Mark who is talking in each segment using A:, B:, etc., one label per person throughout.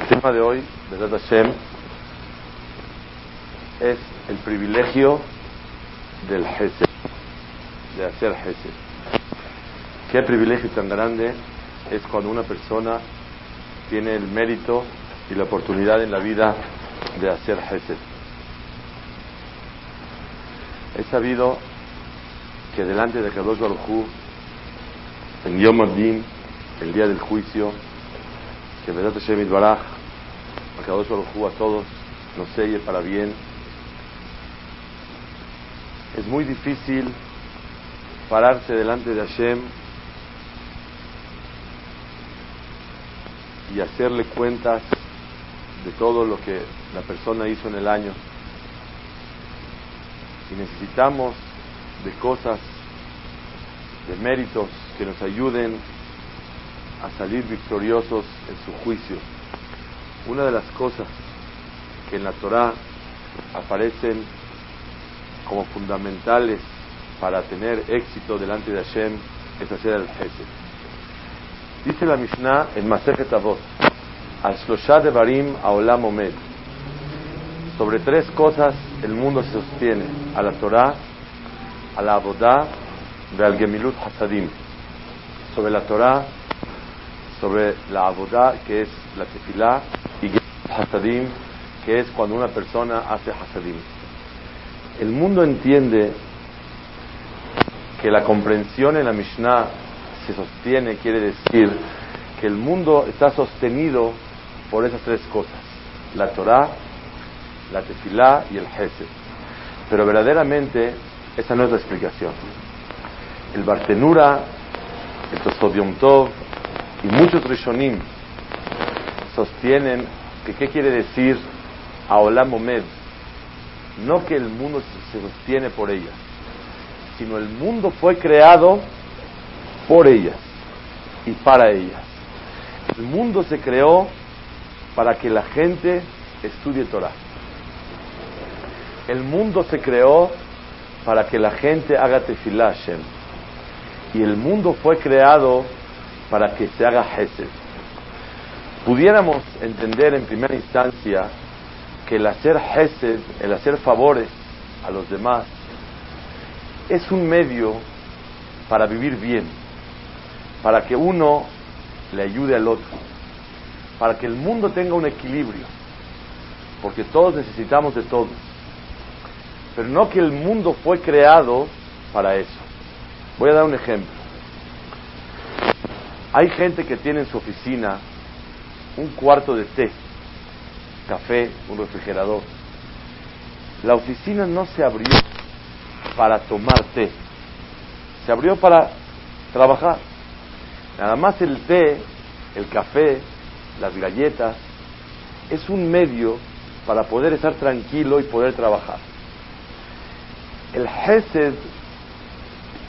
A: El tema de hoy, verdad Hashem, es el privilegio del Hesed, de hacer Hesed. Qué privilegio tan grande es cuando una persona tiene el mérito y la oportunidad en la vida de hacer Hesed. He sabido que delante de Kadosh Baruj Hu, en Yom el día del juicio, que Vedat Hashem Baraj, a Hu, a todos, nos selle para bien. Es muy difícil pararse delante de Hashem y hacerle cuentas de todo lo que la persona hizo en el año. Y necesitamos de cosas, de méritos que nos ayuden a salir victoriosos en su juicio. Una de las cosas que en la Torah aparecen como fundamentales para tener éxito delante de Hashem es hacer el Hesed. Dice la Mishnah en Masejet Avot, al Shlosha de Barim Aolam Omed. Sobre tres cosas el mundo se sostiene: a la Torah, a la Abodá y al Gemilut Hasadim. Sobre la Torah, sobre la Abodá, que es la Tefilá, y Hasadim, que es cuando una persona hace Hasadim. El mundo entiende que la comprensión en la Mishnah se sostiene, quiere decir que el mundo está sostenido por esas tres cosas, la Torah, la Tefilá y el Hesed. Pero verdaderamente esa no es la explicación. El Bartenura, el Tov y muchos Rishonim sostienen que qué quiere decir Aolam Omed, no que el mundo se sostiene por ellas, sino el mundo fue creado por ellas y para ellas. El mundo se creó para que la gente estudie Torah. El mundo se creó para que la gente haga tefilá. Y el mundo fue creado para que se haga Hesed. Pudiéramos entender en primera instancia que el hacer Hesed, el hacer favores a los demás, es un medio para vivir bien, para que uno le ayude al otro, para que el mundo tenga un equilibrio, porque todos necesitamos de todos, pero no que el mundo fue creado para eso. Voy a dar un ejemplo. Hay gente que tiene en su oficina un cuarto de té, café, un refrigerador. La oficina no se abrió para tomar té, se abrió para trabajar. Nada más el té, el café, las galletas, es un medio para poder estar tranquilo y poder trabajar. El Hesed,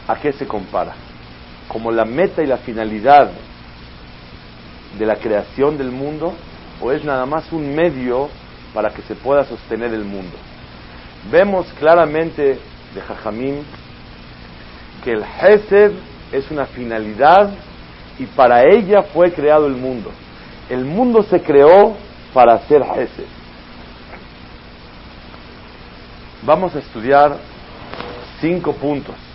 A: ¿a qué se compara? ¿Como la meta y la finalidad de la creación del mundo? ¿O es nada más un medio para que se pueda sostener el mundo? Vemos claramente de Jajamín que el Hesed es una finalidad y para ella fue creado el mundo. El mundo se creó para hacer Hesed. Vamos a estudiar cinco puntos.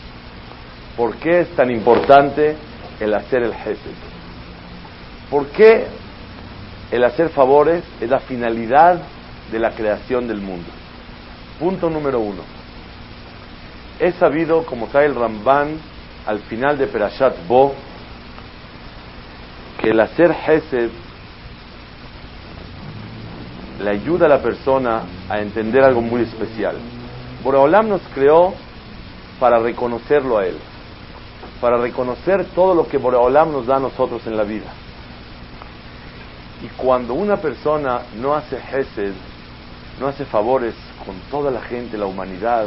A: ¿Por qué es tan importante el hacer el Hesed? ¿Por qué el hacer favores es la finalidad de la creación del mundo? Punto número uno. Es sabido, como trae el Ramban al final de Perashat Bo, que el hacer Hesed le ayuda a la persona a entender algo muy especial. Boreolam nos creó para reconocerlo a Él, para reconocer todo lo que Boreolam nos da a nosotros en la vida. Y cuando una persona no hace gesed, no hace favores con toda la gente, la humanidad,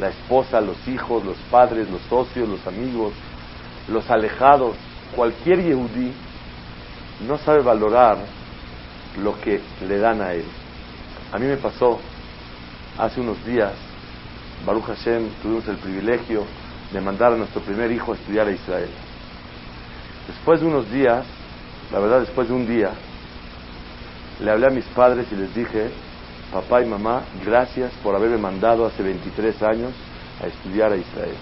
A: la esposa, los hijos, los padres, los socios, los amigos, los alejados, cualquier yehudí no sabe valorar lo que le dan a él. A mí me pasó hace unos días, Baruch Hashem, tuvimos el privilegio de mandar a nuestro primer hijo a estudiar a Israel. Después de unos días, la verdad después de un día, le hablé a mis padres y les dije, papá y mamá, gracias por haberme mandado hace 23 años a estudiar a Israel.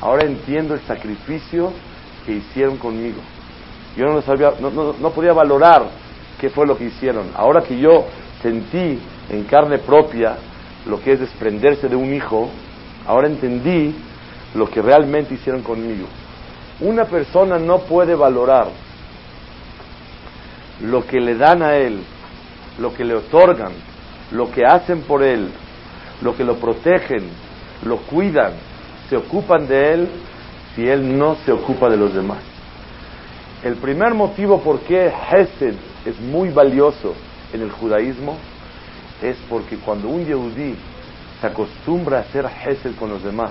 A: Ahora entiendo el sacrificio que hicieron conmigo. Yo no, sabía, no, no podía valorar qué fue lo que hicieron. Ahora que yo sentí en carne propia lo que es desprenderse de un hijo, ahora entendí lo que realmente hicieron conmigo. Una persona no puede valorar lo que le dan a él, lo que le otorgan, lo que hacen por él, lo que lo protegen, lo cuidan, se ocupan de él si él no se ocupa de los demás. El primer motivo por qué Hesed es muy valioso en el judaísmo es porque cuando un yehudí se acostumbra a hacer Hesed con los demás,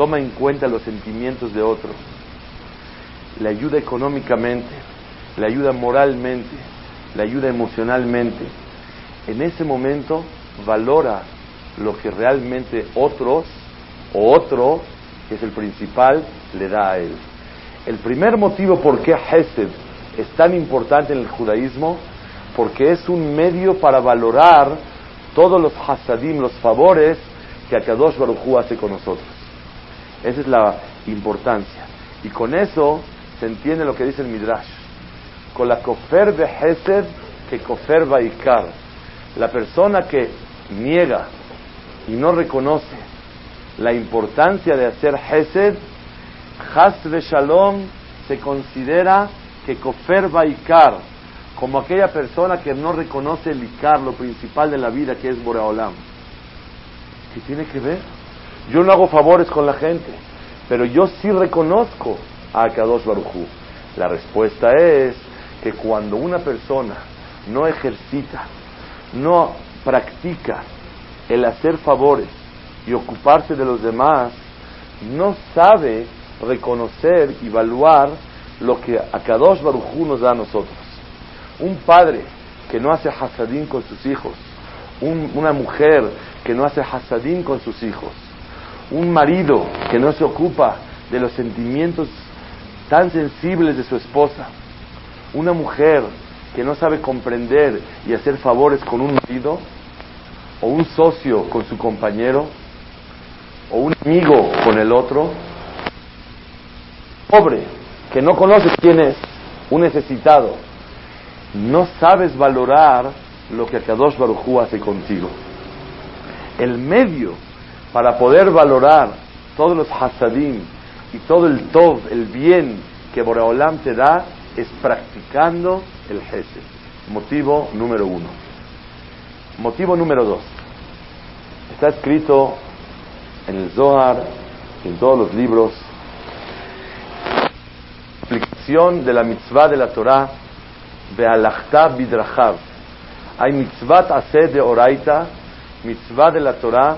A: toma en cuenta los sentimientos de otro, le ayuda económicamente, le ayuda moralmente, le ayuda emocionalmente, en ese momento valora lo que realmente otros o otro, que es el principal, le da a él. El primer motivo por qué Hesed es tan importante en el judaísmo, porque es un medio para valorar todos los hasadim, los favores que Akadosh Baruj hace con nosotros. Esa es la importancia. Y con eso se entiende lo que dice el Midrash. Con la kofer de Hesed que kofer Baikar. La persona que niega y no reconoce la importancia de hacer Hesed, Has de Shalom se considera que kofer Baikar, como aquella persona que no reconoce el Ikar, lo principal de la vida que es Boreolam. ¿Qué tiene que ver? Yo no hago favores con la gente, pero yo sí reconozco a Kadosh Baruchu. La respuesta es que cuando una persona no ejercita, no practica el hacer favores y ocuparse de los demás, no sabe reconocer y evaluar lo que Akadosh Baruchu nos da a nosotros. Un padre que no hace hasadín con sus hijos, una mujer que no hace hasadín con sus hijos, un marido que no se ocupa de los sentimientos tan sensibles de su esposa, una mujer que no sabe comprender y hacer favores con un marido, o un socio con su compañero, o un amigo con el otro, pobre, que no conoce quién es, un necesitado, no sabes valorar lo que Akadosh Barujú hace contigo. El medio para poder valorar todos los hasadim y todo el tov, el bien que Boreolam te da, es practicando el Hesed. Motivo número uno. Motivo número dos. Está escrito en el Zohar, en todos los libros, aplicación de la mitzvah de la Torah, Bealachta Bidrachav. Hay mitzvah hacer de Oraita, mitzvah de la Torah,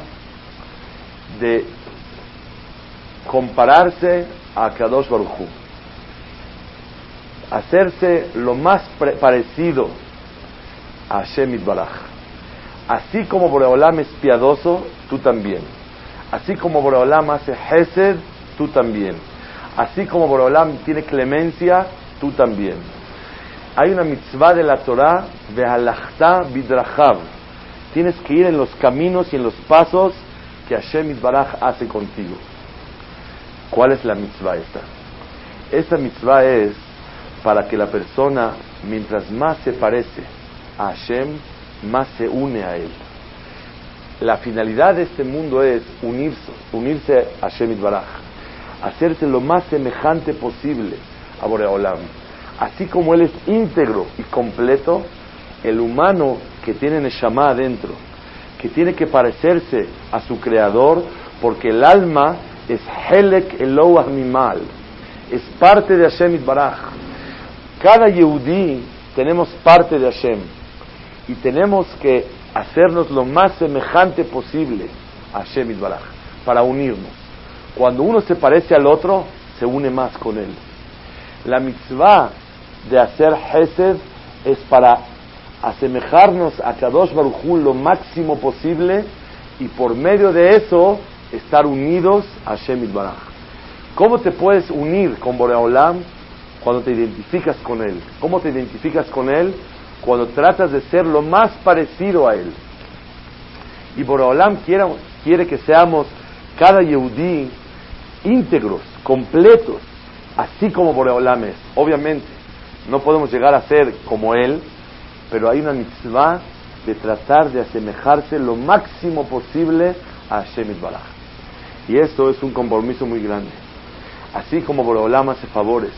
A: de compararse a Kadosh Baruchu. Hacerse lo más parecido a Hashem Baraj. Así como Boreolam es piadoso, tú también. Así como Boreolam hace Hesed, tú también. Así como Boreolam tiene clemencia, tú también. Hay una mitzvah de la Torah, de Halachta Bidrachav. Tienes que ir en los caminos y en los pasos que Hashem Baraj hace contigo. ¿Cuál es la mitzvah esta? Esta mitzvah es para que la persona, mientras más se parece a Hashem, más se une a Él. La finalidad de este mundo es unirse, unirse a Hashem Baraj, hacerse lo más semejante posible a Boreolam. Así como Él es íntegro y completo, el humano que tiene Neshama adentro, que tiene que parecerse a su creador, porque el alma es Helek Elohah Mimal, es parte de Hashem Baraj. Cada Yehudí tenemos parte de Hashem y tenemos que hacernos lo más semejante posible a Hashem Itbaraj para unirnos. Cuando uno se parece al otro, se une más con él. La mitzvah de hacer Hesed es para asemejarnos a Kadosh Baruj lo máximo posible y por medio de eso estar unidos a Hashem Baraj. ¿Cómo te puedes unir con Boreolam? Cuando te identificas con Él. ¿Cómo te identificas con Él? Cuando tratas de ser lo más parecido a Él. Y Boreolam quiere, quiere que seamos cada Yehudí íntegros, completos, así como Boreolam es. Obviamente, no podemos llegar a ser como Él, pero hay una mitzvah de tratar de asemejarse lo máximo posible a Hashem Baraj. Y esto es un compromiso muy grande. Así como Boreolam hace favores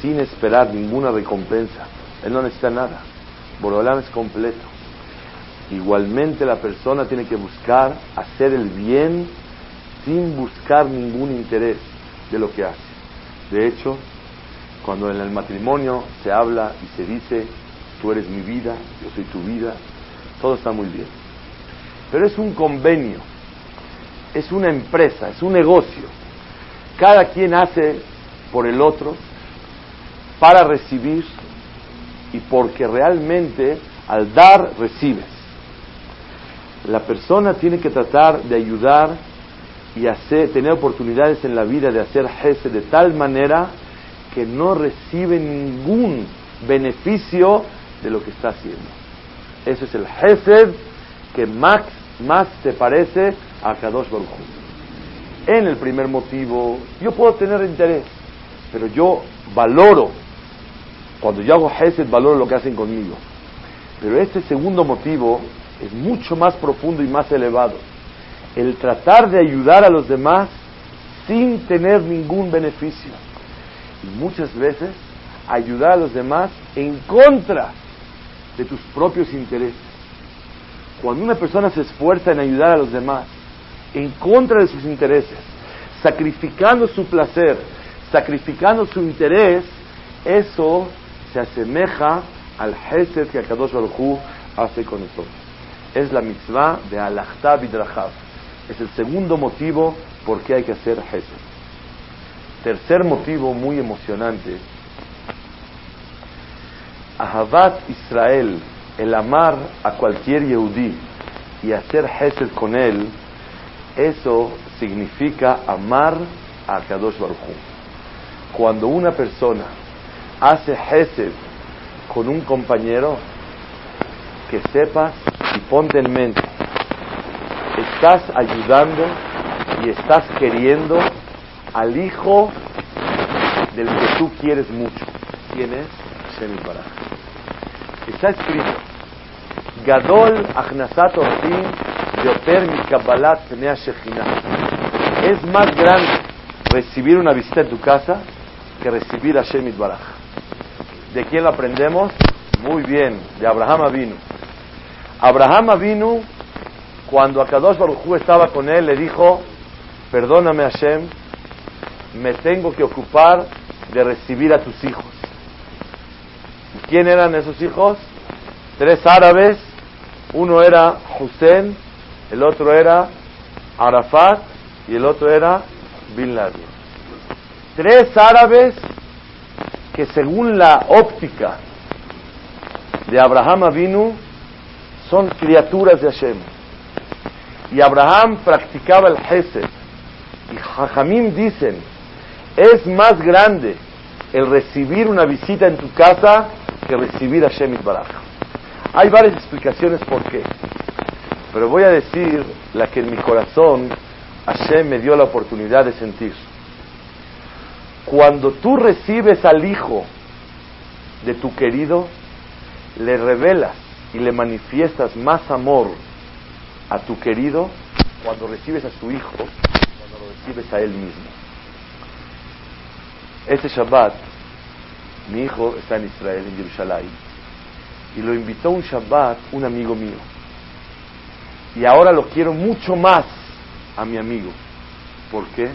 A: sin esperar ninguna recompensa, él no necesita nada. Boreolam es completo. Igualmente la persona tiene que buscar hacer el bien sin buscar ningún interés de lo que hace. De hecho, cuando en el matrimonio se habla y se dice, tú eres mi vida, yo soy tu vida, todo está muy bien. Pero es un convenio, es una empresa, es un negocio. Cada quien hace por el otro para recibir y porque realmente al dar recibes. La persona tiene que tratar de ayudar y hacer, tener oportunidades en la vida de hacer jefe de tal manera que no recibe ningún beneficio de lo que está haciendo. Ese es el Hesed que más, más te parece a Kadosh Baruch En el primer motivo, yo puedo tener interés, pero yo valoro, cuando yo hago Hesed, valoro lo que hacen conmigo. Pero este segundo motivo es mucho más profundo y más elevado. El tratar de ayudar a los demás sin tener ningún beneficio. Y muchas veces ayudar a los demás en contra de tus propios intereses. Cuando una persona se esfuerza en ayudar a los demás en contra de sus intereses, sacrificando su placer, sacrificando su interés, eso se asemeja al Hesed que Akadosh Baruj hace con nosotros. Es la mitzvah de Alachta Bidrachav. Es el segundo motivo por qué hay que hacer Hesed. Tercer motivo muy emocionante Ahavat Israel, el amar a cualquier Yehudí y hacer Hesed con él, eso significa amar a Kadosh Baruch Cuando una persona hace Hesed con un compañero, que sepas y ponte en mente, estás ayudando y estás queriendo al hijo del que tú quieres mucho. ¿Quién es? Hashem Baraj. Está escrito, Gadol Achnasat Ortim Yoter Kabbalat Es más grande recibir una visita en tu casa que recibir a Shemit Baraj. ¿De quién lo aprendemos? Muy bien, de Abraham vino. Abraham vino cuando Akadosh Baruj estaba con él, le dijo, perdóname Hashem, me tengo que ocupar de recibir a tus hijos. ¿Quién eran esos hijos? Tres árabes. Uno era Hussein, el otro era Arafat y el otro era Bin Laden. Tres árabes que según la óptica de Abraham Avinu son criaturas de Hashem. Y Abraham practicaba el Hesed. Y Jajamim dicen, es más grande el recibir una visita en tu casa recibir a Shemit Baraj. Hay varias explicaciones por qué, pero voy a decir la que en mi corazón Hashem me dio la oportunidad de sentir. Cuando tú recibes al hijo de tu querido, le revelas y le manifiestas más amor a tu querido cuando recibes a su hijo, cuando lo recibes a él mismo. Este Shabbat mi hijo está en Israel, en Jerusalén, y lo invitó un Shabbat un amigo mío. Y ahora lo quiero mucho más a mi amigo. ¿Por qué?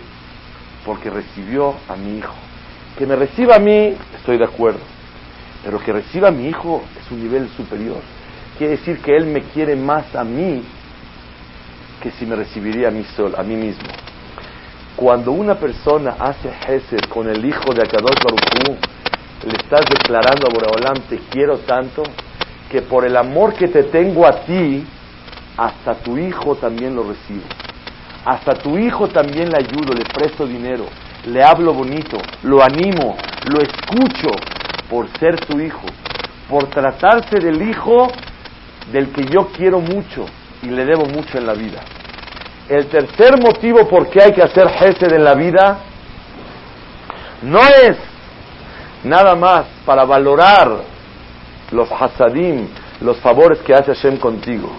A: Porque recibió a mi hijo. Que me reciba a mí, estoy de acuerdo. Pero que reciba a mi hijo es un nivel superior. Quiere decir que él me quiere más a mí que si me recibiría a mí, sol, a mí mismo. Cuando una persona hace Hesed con el hijo de Akadosh Baruch le estás declarando a Boreolam, te quiero tanto, que por el amor que te tengo a ti, hasta tu hijo también lo recibo. Hasta tu hijo también le ayudo, le presto dinero, le hablo bonito, lo animo, lo escucho por ser tu hijo, por tratarse del hijo del que yo quiero mucho y le debo mucho en la vida. El tercer motivo por qué hay que hacer Gesed en la vida no es nada más para valorar los hasadim, los favores que hace Hashem contigo.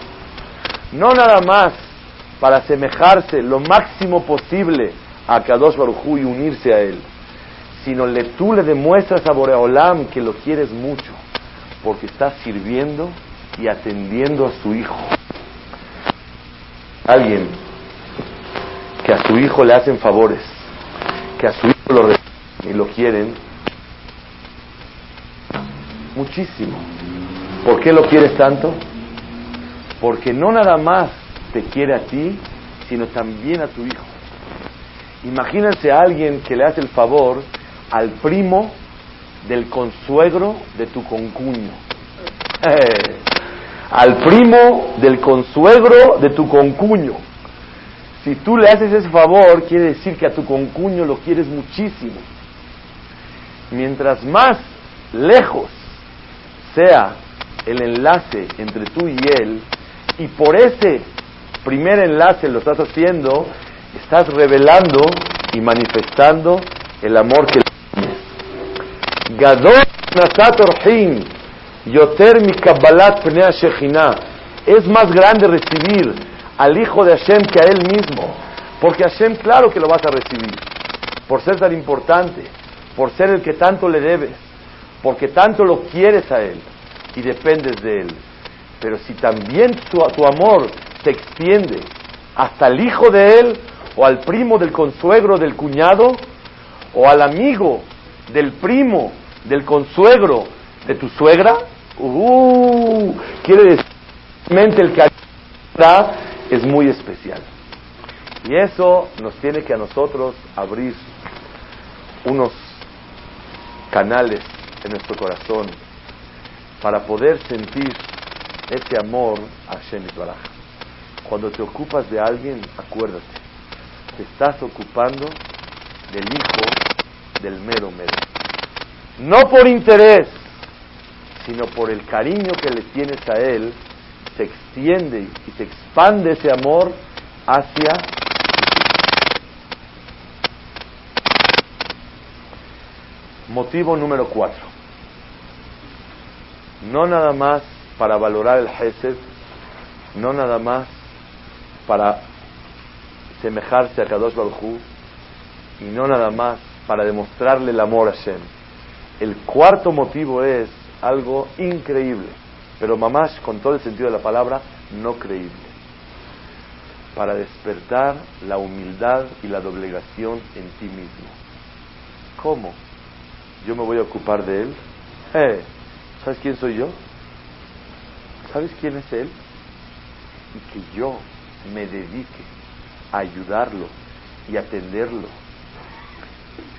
A: No nada más para asemejarse lo máximo posible a Kadosh Baruj y unirse a él, sino le, tú le demuestras a Boreolam que lo quieres mucho, porque estás sirviendo y atendiendo a su hijo. Alguien que a su hijo le hacen favores, que a su hijo lo y lo quieren muchísimo. ¿Por qué lo quieres tanto? Porque no nada más te quiere a ti, sino también a tu hijo. Imagínense a alguien que le hace el favor al primo del consuegro de tu concuño. al primo del consuegro de tu concuño. Si tú le haces ese favor, quiere decir que a tu concuño lo quieres muchísimo. Mientras más lejos sea el enlace entre tú y él, y por ese primer enlace lo estás haciendo, estás revelando y manifestando el amor que tienes. Gadol Nasat Orhin, Yoter mi Kabbalat Pnei Es más grande recibir al Hijo de Hashem que a Él mismo. Porque Hashem, claro que lo vas a recibir. Por ser tan importante. Por ser el que tanto le debes. Porque tanto lo quieres a Él. Y dependes de Él. Pero si también tu, amor se extiende hasta el hijo de Él, o al primo del consuegro del cuñado, o al amigo del primo del consuegro de tu suegra, uh, quiere decir que el cariño es muy especial. Y eso nos tiene que a nosotros abrir unos canales en nuestro corazón para poder sentir ese amor a Hashem Baraj. Cuando te ocupas de alguien, acuérdate, te estás ocupando del hijo del mero mero. No por interés, sino por el cariño que le tienes a él, se extiende y se expande ese amor hacia Motivo número cuatro. No nada más para valorar el Hesed, no nada más para semejarse a Kadosh Baruj y no nada más para demostrarle el amor a Shem. El cuarto motivo es algo increíble, pero mamás con todo el sentido de la palabra, no creíble. Para despertar la humildad y la doblegación en ti mismo. ¿Cómo? Yo me voy a ocupar de él. Eh, ¿Sabes quién soy yo? ¿Sabes quién es él? Y que yo me dedique a ayudarlo y atenderlo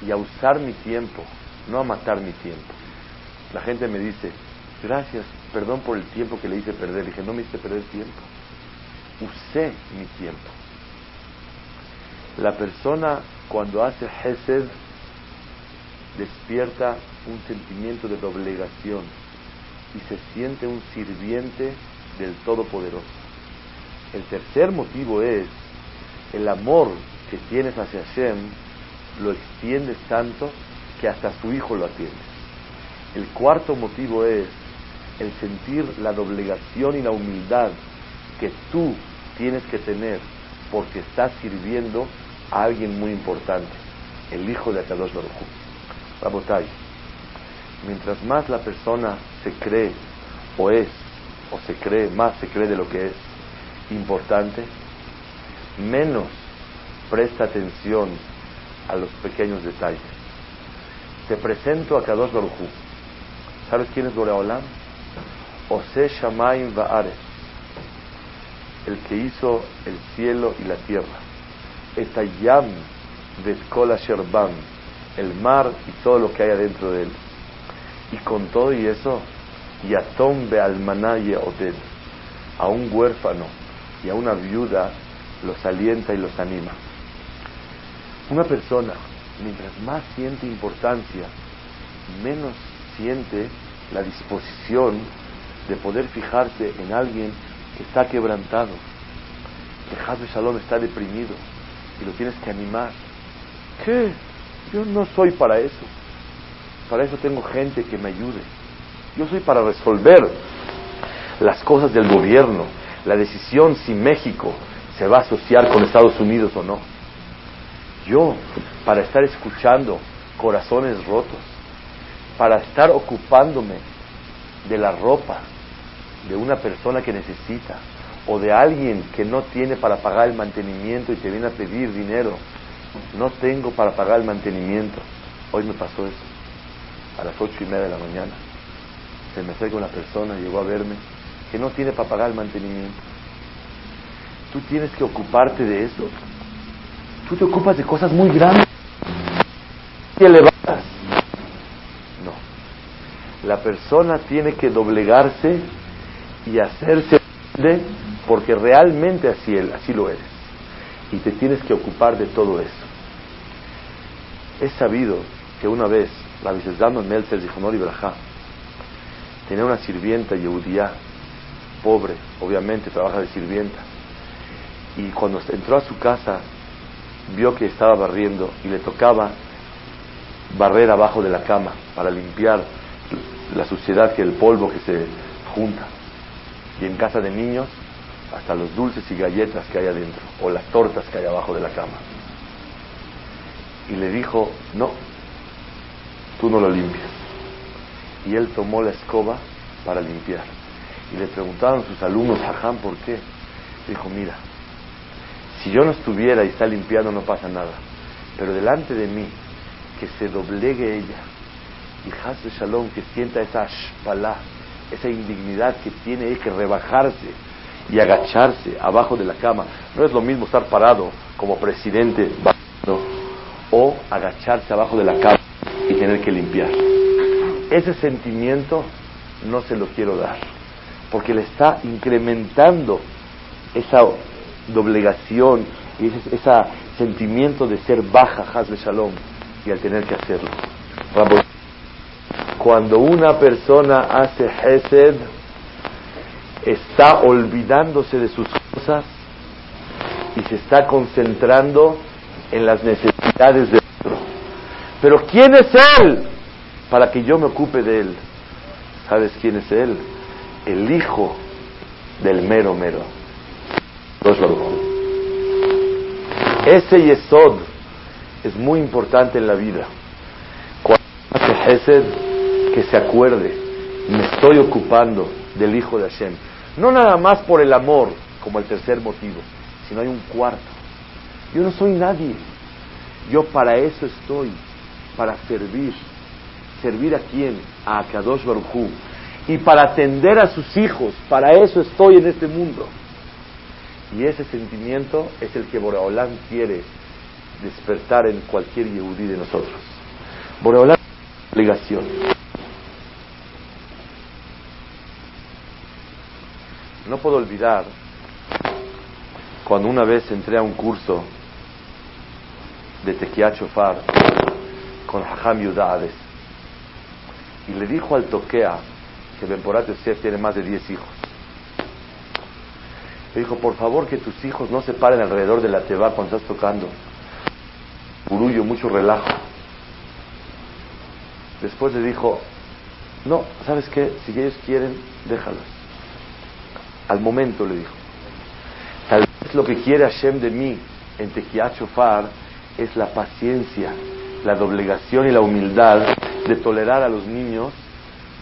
A: y a usar mi tiempo, no a matar mi tiempo. La gente me dice, gracias, perdón por el tiempo que le hice perder. dije, no me hice perder tiempo. Usé mi tiempo. La persona cuando hace Hesed despierta un sentimiento de doblegación y se siente un sirviente del Todopoderoso. El tercer motivo es el amor que tienes hacia Hashem, lo extiendes tanto que hasta su hijo lo atiende. El cuarto motivo es el sentir la doblegación y la humildad que tú tienes que tener porque estás sirviendo a alguien muy importante, el hijo de Akadosh Baruj Rabotai, mientras más la persona se cree o es, o se cree, más se cree de lo que es importante, menos presta atención a los pequeños detalles. Te presento a Kadosh Barujú. ¿Sabes quién es Boreolam? Ose Shamaim Va'are, el que hizo el cielo y la tierra. Etayam Vetkola Sherban, el mar y todo lo que hay adentro de él. Y con todo y eso, Yatom Bealmaná Oded, a un huérfano y a una viuda los alienta y los anima. Una persona, mientras más siente importancia, menos siente la disposición de poder fijarse en alguien que está quebrantado, que Shalom está deprimido y lo tienes que animar. ¿Qué? Yo no soy para eso. Para eso tengo gente que me ayude. Yo soy para resolver las cosas del gobierno, la decisión si México se va a asociar con Estados Unidos o no. Yo, para estar escuchando corazones rotos, para estar ocupándome de la ropa de una persona que necesita o de alguien que no tiene para pagar el mantenimiento y te viene a pedir dinero, no tengo para pagar el mantenimiento. Hoy me pasó eso, a las ocho y media de la mañana. Se me acerca una persona, llegó a verme, que no tiene para pagar el mantenimiento. Tú tienes que ocuparte de eso. Tú te ocupas de cosas muy grandes y elevadas. No. La persona tiene que doblegarse y hacerse de porque realmente así, así lo eres. Y te tienes que ocupar de todo eso. Es sabido que una vez la Dano Meltzer dijo y Brajá tenía una sirvienta yehudía, pobre, obviamente, trabaja de sirvienta. Y cuando entró a su casa, vio que estaba barriendo y le tocaba barrer abajo de la cama para limpiar la suciedad, que el polvo que se junta. Y en casa de niños, hasta los dulces y galletas que hay adentro, o las tortas que hay abajo de la cama. Y le dijo, no, tú no lo limpias. Y él tomó la escoba para limpiar. Y le preguntaron sus alumnos, Jajam, ¿por qué? Dijo, mira, si yo no estuviera y está limpiando no pasa nada. Pero delante de mí, que se doblegue ella. Y Haz de Shalom, que sienta esa shpalá, esa indignidad que tiene que rebajarse y agacharse abajo de la cama. No es lo mismo estar parado como presidente o agacharse abajo de la cama y tener que limpiar. Ese sentimiento no se lo quiero dar, porque le está incrementando esa doblegación y ese, sentimiento de ser baja, Hazbe Shalom, y al tener que hacerlo. Cuando una persona hace Hesed, está olvidándose de sus cosas y se está concentrando en las necesidades de. Pero ¿quién es Él para que yo me ocupe de Él? ¿Sabes quién es Él? El hijo del mero mero. Ese Yesod es muy importante en la vida. Cuando que se acuerde, me estoy ocupando del Hijo de Hashem. No nada más por el amor, como el tercer motivo, sino hay un cuarto. Yo no soy nadie. Yo para eso estoy, para servir. ¿Servir a quién? A Akadosh Baruj Y para atender a sus hijos, para eso estoy en este mundo. Y ese sentimiento es el que Boreolán quiere despertar en cualquier Yehudí de nosotros. Boreolán es obligación. No puedo olvidar cuando una vez entré a un curso de Tequia Chofar con Hajam y le dijo al toquea que Benporat Yosef tiene más de 10 hijos le dijo, por favor que tus hijos no se paren alrededor de la teba cuando estás tocando. Burullo, mucho relajo. Después le dijo, no, ¿sabes qué? Si ellos quieren, déjalos. Al momento le dijo. Tal vez lo que quiere Hashem de mí en Tequiachofar es la paciencia, la doblegación y la humildad de tolerar a los niños.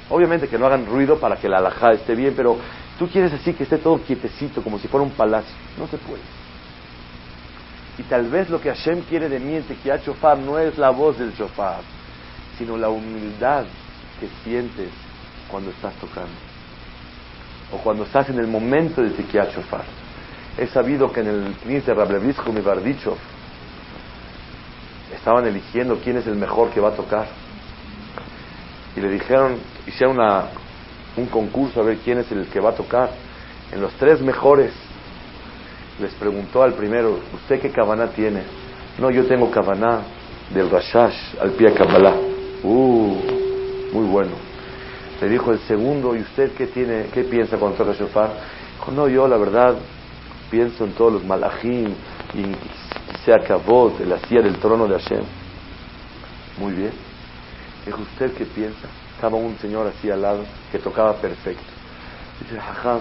A: Obviamente que no hagan ruido para que la alajá esté bien, pero Tú quieres así que esté todo quietecito, como si fuera un palacio. No se puede. Y tal vez lo que Hashem quiere de mí en Tequia Chofar no es la voz del Chofar, sino la humildad que sientes cuando estás tocando o cuando estás en el momento de Tikiat Shofar. He sabido que en el Knis de Rablevisco mi Bardichov estaban eligiendo quién es el mejor que va a tocar. Y le dijeron, hicieron una, un concurso a ver quién es el que va a tocar. En los tres mejores les preguntó al primero, ¿usted qué cabana tiene? No, yo tengo cabana del Rashash al pie Kabbalah. Uh, muy bueno. Le dijo el segundo, ¿y usted qué tiene, qué piensa cuando toca shofar? Dijo, no, yo la verdad pienso en todos los malachim y se acabó de la silla del trono de Hashem. Muy bien. Dijo, ¿usted qué piensa? Estaba un señor así al lado que tocaba perfecto. Dice, Jajam,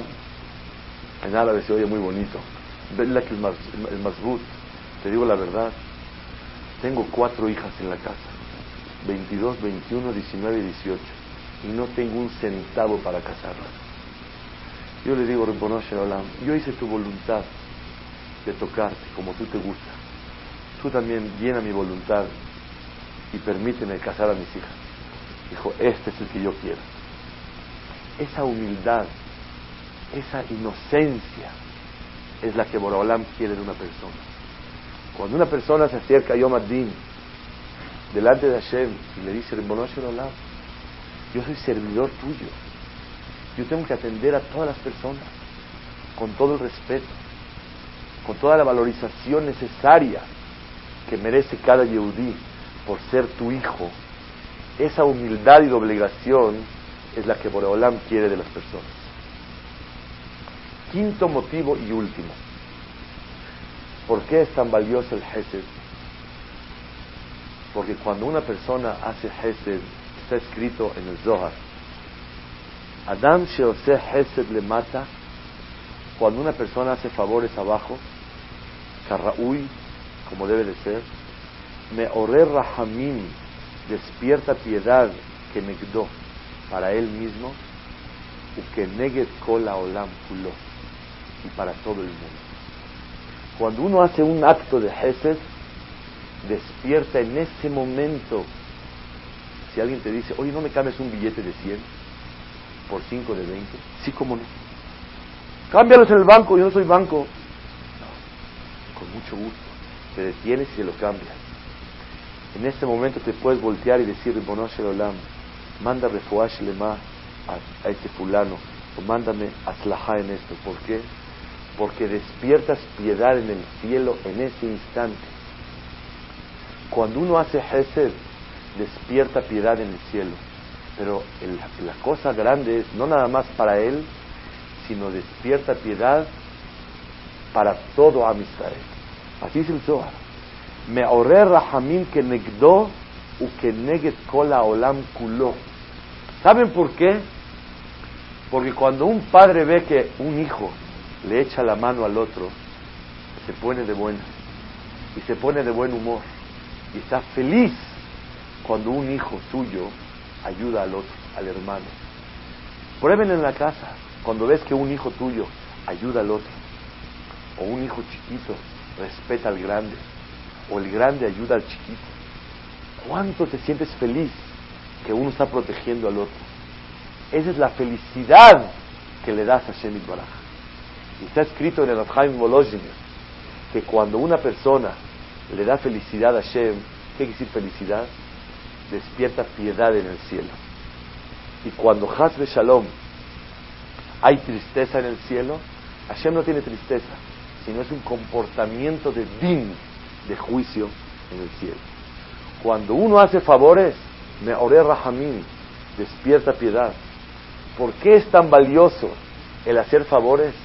A: en árabe se oye muy bonito. El, el masbut, te digo la verdad, tengo cuatro hijas en la casa, 22, 21, 19 y 18, y no tengo un centavo para casarlas. Yo le digo, yo hice tu voluntad de tocarte como tú te gusta. Tú también llena mi voluntad y permíteme casar a mis hijas. Dijo, este es el que yo quiero. Esa humildad, esa inocencia es la que Boraholam quiere de una persona. Cuando una persona se acerca a Yom Ad-Din, delante de Hashem y le dice, yo soy servidor tuyo. Yo tengo que atender a todas las personas con todo el respeto, con toda la valorización necesaria que merece cada Yehudí por ser tu hijo. Esa humildad y obligación es la que Boreolam quiere de las personas. Quinto motivo y último. ¿Por qué es tan valioso el Hesed? Porque cuando una persona hace Hesed, está escrito en el Zohar, Adam Sheose Hesed le mata, cuando una persona hace favores abajo, Karraúi, como debe de ser, me oré Rahamim, despierta piedad que negdó para él mismo, y que negue cola olam pulo, y para todo el mundo. Cuando uno hace un acto de Hesed, despierta en ese momento. Si alguien te dice, oye, no me cambies un billete de 100 por 5 de 20, sí, como no. Cámbialos en el banco, yo no soy banco. No, con mucho gusto. Te detienes y se lo cambias. En este momento te puedes voltear y decir, Bonosh Olam, manda refuash lema a, este fulano, o mándame aslahá en esto. ¿Por qué? Porque despiertas piedad en el cielo en ese instante. Cuando uno hace Hesed, despierta piedad en el cielo. Pero la cosa grande es no nada más para él, sino despierta piedad para todo a Así es el Zohar. Me ahorré rahamim que negdo u que neget kola olam kulo. ¿Saben por qué? Porque cuando un padre ve que un hijo le echa la mano al otro, se pone de buena y se pone de buen humor y está feliz cuando un hijo suyo ayuda al otro, al hermano. Prueben en la casa, cuando ves que un hijo tuyo ayuda al otro, o un hijo chiquito respeta al grande, o el grande ayuda al chiquito, ¿cuánto te sientes feliz que uno está protegiendo al otro? Esa es la felicidad que le das a Shemit Baraj. Y está escrito en el Abhaim Volozhin que cuando una persona le da felicidad a Shem, ¿qué quiere decir felicidad? Despierta piedad en el cielo. Y cuando Hasbe Shalom hay tristeza en el cielo, Hashem no tiene tristeza, sino es un comportamiento de din, de juicio en el cielo. Cuando uno hace favores, me oré Rahamim, despierta piedad. ¿Por qué es tan valioso el hacer favores?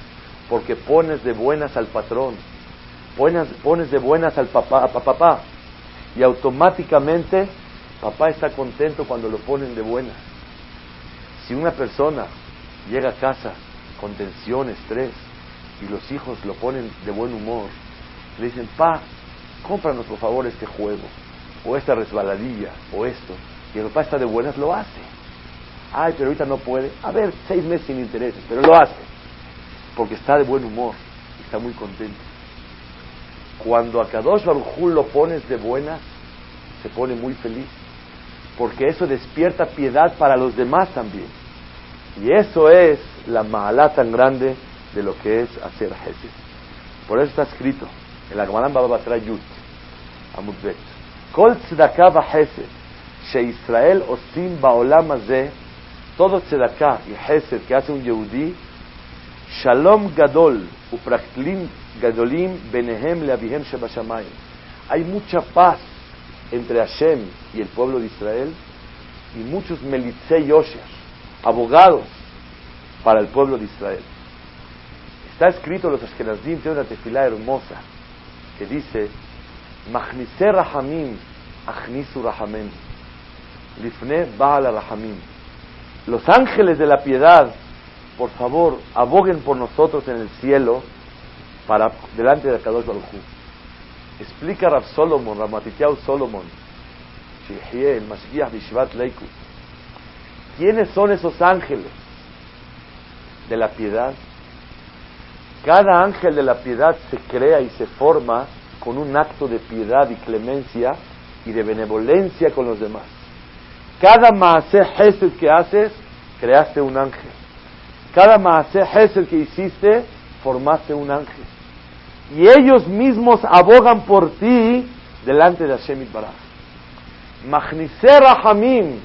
A: Porque pones de buenas al patrón, pones, pones de buenas al papá, a papá, y automáticamente papá está contento cuando lo ponen de buenas. Si una persona llega a casa con tensión, estrés, y los hijos lo ponen de buen humor, le dicen, pa, cómpranos por favor este juego, o esta resbaladilla, o esto, y el papá está de buenas, lo hace. Ay, pero ahorita no puede. A ver, seis meses sin intereses, pero lo hace, porque está de buen humor, está muy contento. Cuando a Kadosh Baruj lo pones de buenas, se pone muy feliz, porque eso despierta piedad para los demás también. Y eso es la mala tan grande de lo que es hacer Hesed. Por eso está escrito en la Gemara Baba Batra Yut, Amudbet. Kol tzedakah v'hesed, sheIsrael osim ba'olam hazeh, todo tzedakah y hesed que hace un Yehudi, shalom gadol upraklim gadolim benehem leavihem shebashamayim. Hay mucha paz entre Hashem y el pueblo de Israel y muchos melitzei yosher, abogados para el pueblo de Israel. Está escrito los Ashkenazim, tiene una tefilá hermosa que dice, Machnise rahamim, achnisu rahamem, lifne baal rahamim. Los ángeles de la piedad, por favor, aboguen por nosotros en el cielo para delante de Kadosh Baruj Explica Rav Solomon, Ramatitiau Solomon, el Mashgiach Bishvat Leiku. ¿Quiénes son esos ángeles de la piedad? Cada ángel de la piedad se crea y se forma con un acto de piedad y clemencia y de benevolencia con los demás. Cada maase hesed que haces, creaste un ángel. Cada maase hesed que hiciste, formaste un ángel y ellos mismos abogan por ti delante de Hashem Baraj. Machnise Rahamim,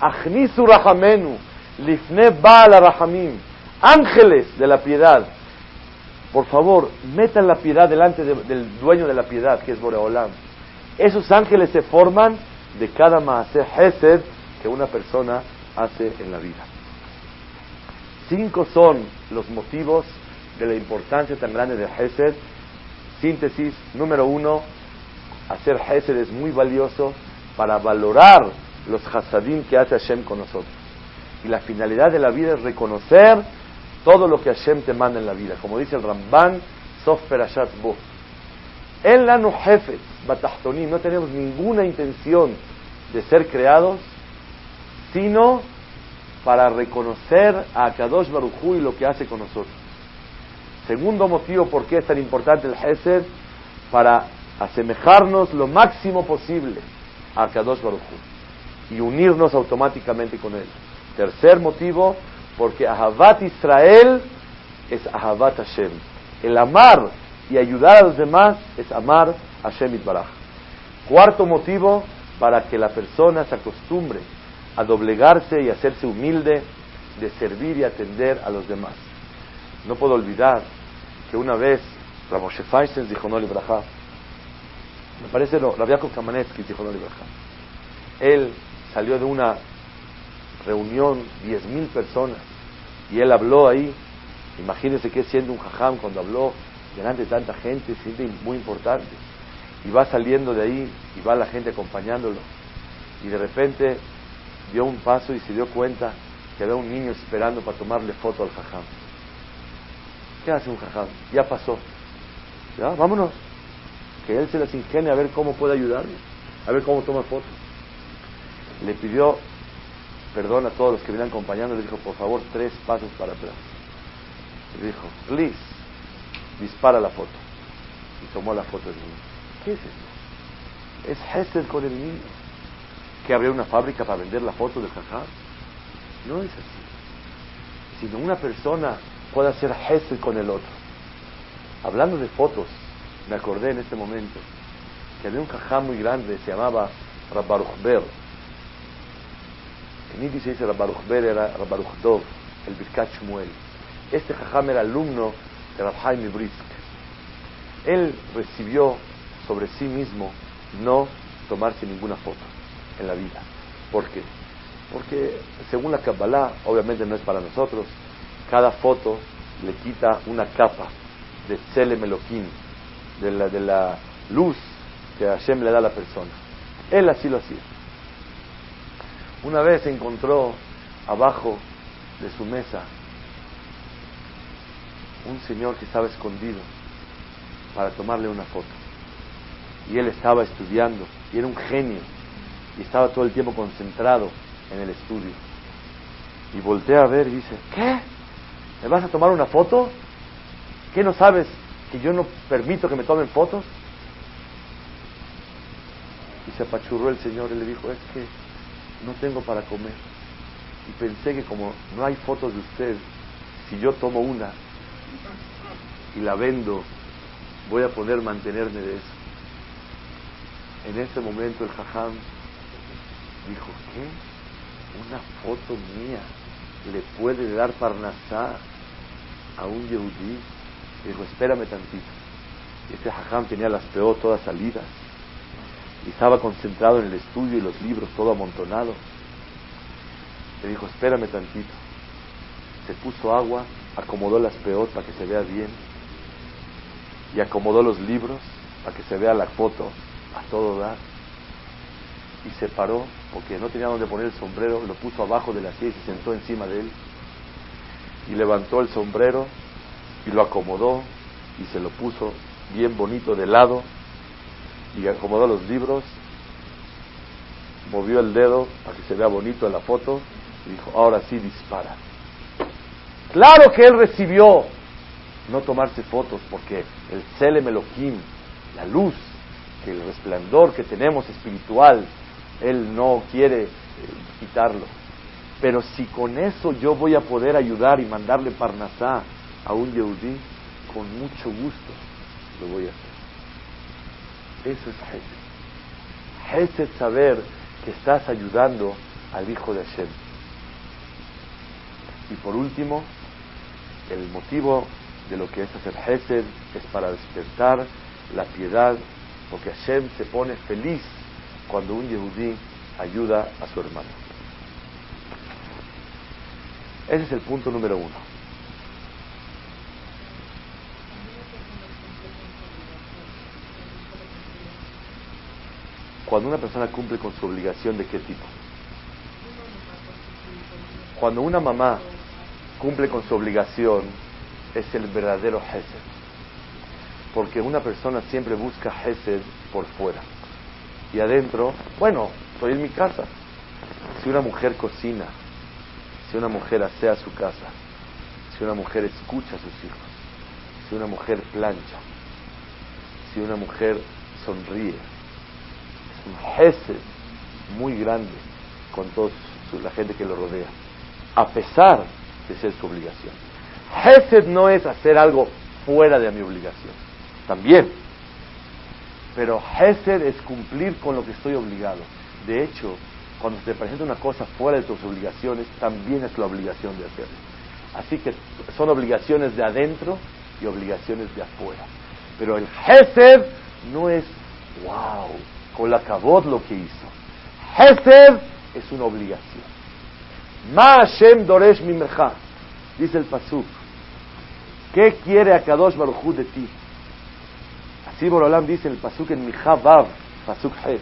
A: Achnisu Rahamenu, Lifne Baal Rahamim, ángeles de la piedad. Por favor, metan la piedad delante del dueño de la piedad, que es Boreolam. Esos ángeles se forman de cada Maaseh Hesed que una persona hace en la vida. Cinco son los motivos de la importancia tan grande de Hesed Síntesis, número uno, hacer Hesed es muy valioso para valorar los hasadim que hace Hashem con nosotros. Y la finalidad de la vida es reconocer todo lo que Hashem te manda en la vida. Como dice el Ramban, Sof Perashat Bo. En la no no tenemos ninguna intención de ser creados, sino para reconocer a Kadosh Baruj y lo que hace con nosotros. Segundo motivo por qué es tan importante el Hesed, para asemejarnos lo máximo posible a Kadosh Baruch y unirnos automáticamente con él. Tercer motivo, porque Ahavat Israel es Ahavat Hashem. El amar y ayudar a los demás es amar a Hashem Itbaraj. Cuarto motivo, para que la persona se acostumbre a doblegarse y hacerse humilde de servir y atender a los demás. No puedo olvidar que una vez Ramoshe Feinstein dijo no libraja, me parece lo, Rabiakov Kamanetsky dijo no libraja. Él salió de una reunión, diez personas, y él habló ahí. Imagínense que siendo un jajam cuando habló delante de tanta gente, siente muy importante. Y va saliendo de ahí y va la gente acompañándolo. Y de repente dio un paso y se dio cuenta que había un niño esperando para tomarle foto al jajam. ¿Qué hace un jajam? Ya pasó. ¿Ya? Vámonos. Que él se las ingenie a ver cómo puede ayudarme, a ver cómo toma fotos. Le pidió perdón a todos los que venían acompañando, le dijo, por favor, tres pasos para atrás. Le dijo, please, dispara la foto. Y tomó la foto del niño. ¿Qué es eso? Es Hesed con el niño. ¿Que habría una fábrica para vender la foto del jajam? No es así. Sino una persona puede hacer Hesed con el otro. Hablando de fotos, me acordé en este momento que había un cajá muy grande, se llamaba Rabbaruch Yiddish se dice Rabbaruch Ber, era Rabbaruch Dov, el Birkat Shmuel. Este jajam era alumno de Rabhaim Brisk. Él recibió sobre sí mismo no tomarse ninguna foto en la vida. ¿Por qué? Porque según la Kabbalah, obviamente no es para nosotros, cada foto le quita una capa de Tselem de la, de la luz que Hashem le da a la persona. Él así lo hacía. Una vez encontró abajo de su mesa un señor que estaba escondido para tomarle una foto. Y él estaba estudiando, y era un genio, y estaba todo el tiempo concentrado en el estudio. Y voltea a ver y dice, ¿qué? ¿Me vas a tomar una foto? ¿Qué no sabes que yo no permito que me tomen fotos? Y se apachurró el Señor y le dijo, es que no tengo para comer. y pensé que como no hay fotos de usted, si yo tomo una y la vendo, voy a poder mantenerme de eso. En ese momento el jajam dijo, ¿qué? Una foto mía le puede dar parnasá a un yehudí. Dijo, espérame tantito. Este jajam tenía las peor todas salidas y estaba concentrado en el estudio y los libros, todo amontonado. Le dijo, espérame tantito. Se puso agua, acomodó las peor para que se vea bien y acomodó los libros para que se vea la foto a todo dar. Y se paró porque no tenía donde poner el sombrero, lo puso abajo de la silla y se sentó encima de él. Y levantó el sombrero y lo acomodó y se lo puso bien bonito de lado y acomodó los libros, movió el dedo para que se vea bonito en la foto y dijo, ahora sí dispara. Claro que él recibió no tomarse fotos porque el Selem la luz, que el resplandor que tenemos espiritual, él no quiere eh, quitarlo. Pero si con eso yo voy a poder ayudar y mandarle parnasá a un Yehudí, con mucho gusto lo voy a hacer. Eso es Hesed. Hesed saber que estás ayudando al Hijo de Hashem. Y por último, el motivo de lo que es hacer Hesed es para despertar la piedad, porque Hashem se pone feliz cuando un Yehudí ayuda a su hermano. Ese es el punto número uno. Cuando una persona cumple con su obligación, ¿de qué tipo? Cuando una mamá cumple con su obligación, es el verdadero Hesed. Porque una persona siempre busca Hesed por fuera. Y adentro, bueno, estoy en mi casa. Si una mujer cocina, si una mujer asea su casa, si una mujer escucha a sus hijos, si una mujer plancha, si una mujer sonríe, un muy grande con toda la gente que lo rodea, a pesar de ser su obligación. Hesed no es hacer algo fuera de mi obligación, también. Pero Hesed es cumplir con lo que estoy obligado. De hecho, cuando se te presenta una cosa fuera de tus obligaciones, también es la obligación de hacerlo. Así que son obligaciones de adentro y obligaciones de afuera. Pero el Hesed no es, wow, con la cabot lo que hizo. Hesed es una obligación. Ma Hashem Doresh Mimecha, dice el Pasuk. ¿Qué quiere Akadosh Baruj de ti? Así Borolam dice el Pasuk en Micha Vav, Pasuk Het.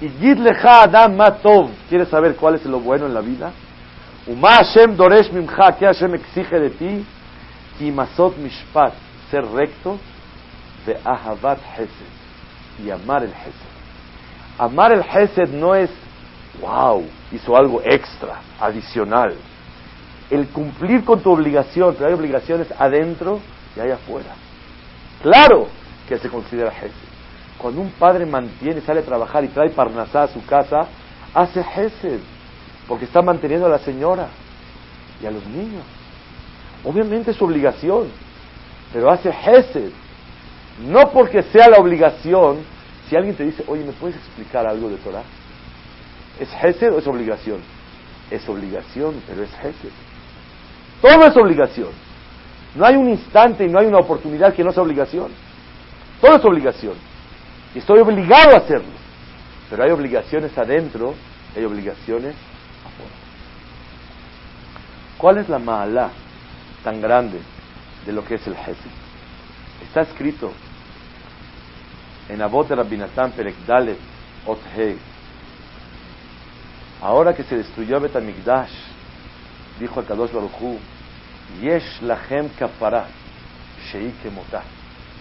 A: Y Gid Lecha Adam Matov, ¿quieres saber cuál es lo bueno en la vida? Uma Hashem Doresh Mimcha, ¿qué Hashem exige de ti? Kimasot Mishpat, ser recto, de Ahavat Hesed, y amar el Hesed. Amar el Hesed no es, wow, hizo algo extra, adicional. El cumplir con tu obligación, pero hay obligaciones adentro y hay afuera. Claro que se considera Hesed. Cuando un padre mantiene, sale a trabajar y trae parnasá a su casa, hace Hesed, porque está manteniendo a la señora y a los niños. Obviamente es su obligación, pero hace Hesed. No porque sea la obligación, si alguien te dice, oye, ¿me puedes explicar algo de Torah? ¿Es Hesed o es obligación? Es obligación, pero es Hesed. Todo es obligación. No hay un instante y no hay una oportunidad que no sea obligación. Todo es obligación. Y estoy obligado a hacerlo. Pero hay obligaciones adentro hay obligaciones afuera. ¿Cuál es la mala tan grande de lo que es el Hesed? Está escrito en Abot Rabinatán Perek Dalet Ot Ahora que se destruyó Betamigdash, dijo a Kadosh Baruchu, Yesh lachem kapara, shei.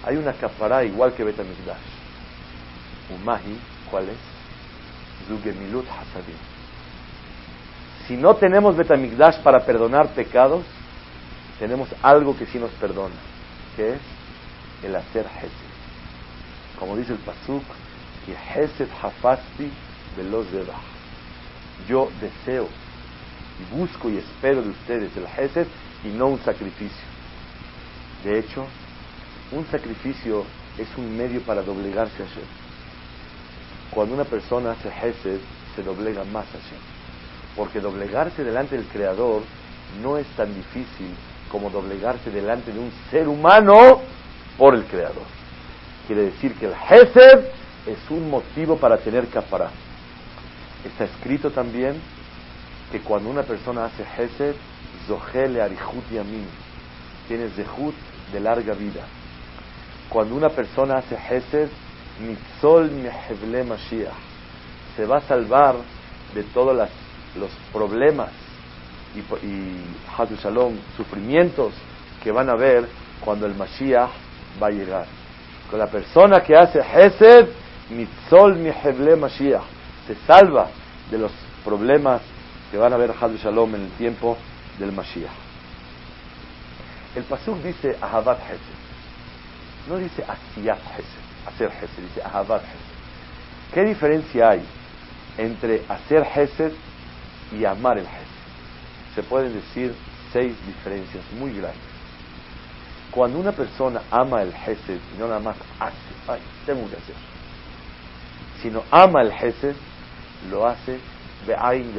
A: Hay una kapara igual que Betamigdash. Umahi, ¿cuál es? Zugemilut hasadim. Si no tenemos Betamigdash para perdonar pecados, tenemos algo que sí nos perdona, que es el hacer Hesed como dice el Pasuk, Hafasti de Yo deseo y busco y espero de ustedes el Hesed y no un sacrificio. De hecho, un sacrificio es un medio para doblegarse a Hashem. Cuando una persona hace Hesed, se doblega más a Hashem. Porque doblegarse delante del Creador no es tan difícil como doblegarse delante de un ser humano por el Creador. Quiere decir que el Hesed es un motivo para tener capará. Está escrito también que cuando una persona hace Hesed, Zohele Arihut Yamin, tiene Zehut de larga vida. Cuando una persona hace Hesed, Nitzol Meheble Mashiach, se va a salvar de todos los problemas y, y Shalom, sufrimientos que van a haber cuando el Mashiach va a llegar. Con la persona que hace Hesed, Nitzol Meheble Mashiach, se salva de los problemas que van a haber Hadu Shalom en el tiempo del Mashiach. El Pasuk dice Ahavat Hesed, no dice Asiyat Hesed, hacer Hesed, dice Ahavat Hesed. ¿Qué diferencia hay entre hacer Hesed y amar el Hesed? Se pueden decir seis diferencias muy grandes. Cuando una persona ama el Hesed y no nada más hace, ay, tengo que hacer, sino ama el Hesed, lo hace de Ain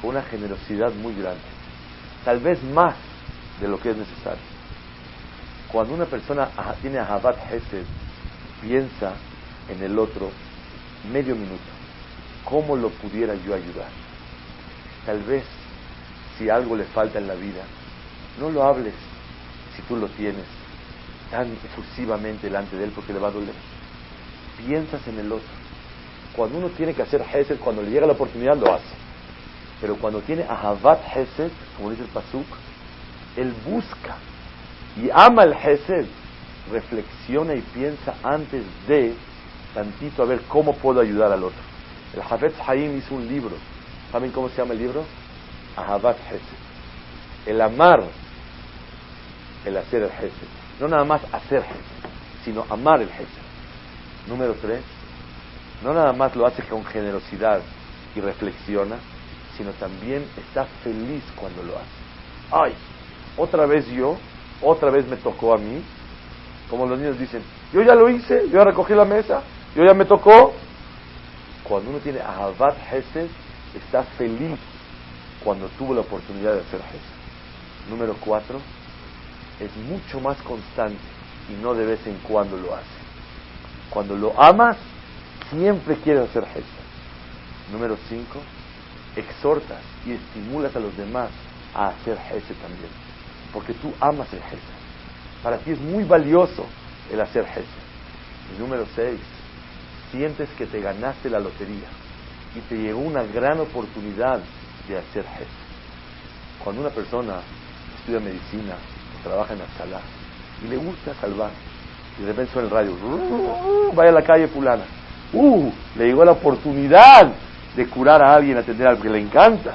A: con una generosidad muy grande, tal vez más de lo que es necesario. Cuando una persona tiene Ahabat Hesed, piensa en el otro medio minuto, ¿cómo lo pudiera yo ayudar? Tal vez si algo le falta en la vida, no lo hables si tú lo tienes tan efusivamente delante de él porque le va a doler. Piensas en el otro cuando uno tiene que hacer Hesed, cuando le llega la oportunidad, lo hace. Pero cuando tiene Ahavat Hesed, como dice el Pasuk, él busca y ama el Hesed, reflexiona y piensa antes de tantito a ver cómo puedo ayudar al otro. El Hafez Haim hizo un libro. ¿Saben cómo se llama el libro? Ahavat Hesed. El amar, el hacer el Hesed. No nada más hacer Hesed, sino amar el Hesed. Número tres, no nada más lo hace con generosidad y reflexiona, sino también está feliz cuando lo hace. Ay, otra vez yo, otra vez me tocó a mí, como los niños dicen, yo ya lo hice, yo ya recogí la mesa, yo ya me tocó. Cuando uno tiene Ahabat Hesed, está feliz cuando tuvo la oportunidad de hacer Hesed. Número cuatro, es mucho más constante y no de vez en cuando lo hace. Cuando lo amas, Siempre quieres hacer Hesed. Número 5. Exhortas y estimulas a los demás a hacer Hesed también. Porque tú amas el Hesed. Para ti es muy valioso el hacer Hesed. Y número 6. Sientes que te ganaste la lotería y te llegó una gran oportunidad de hacer Hesed. Cuando una persona estudia medicina trabaja en la sala y le gusta salvar, y de repente suena el radio, vaya a la calle fulana, uh, le llegó la oportunidad de curar a alguien, atender a alguien que le encanta.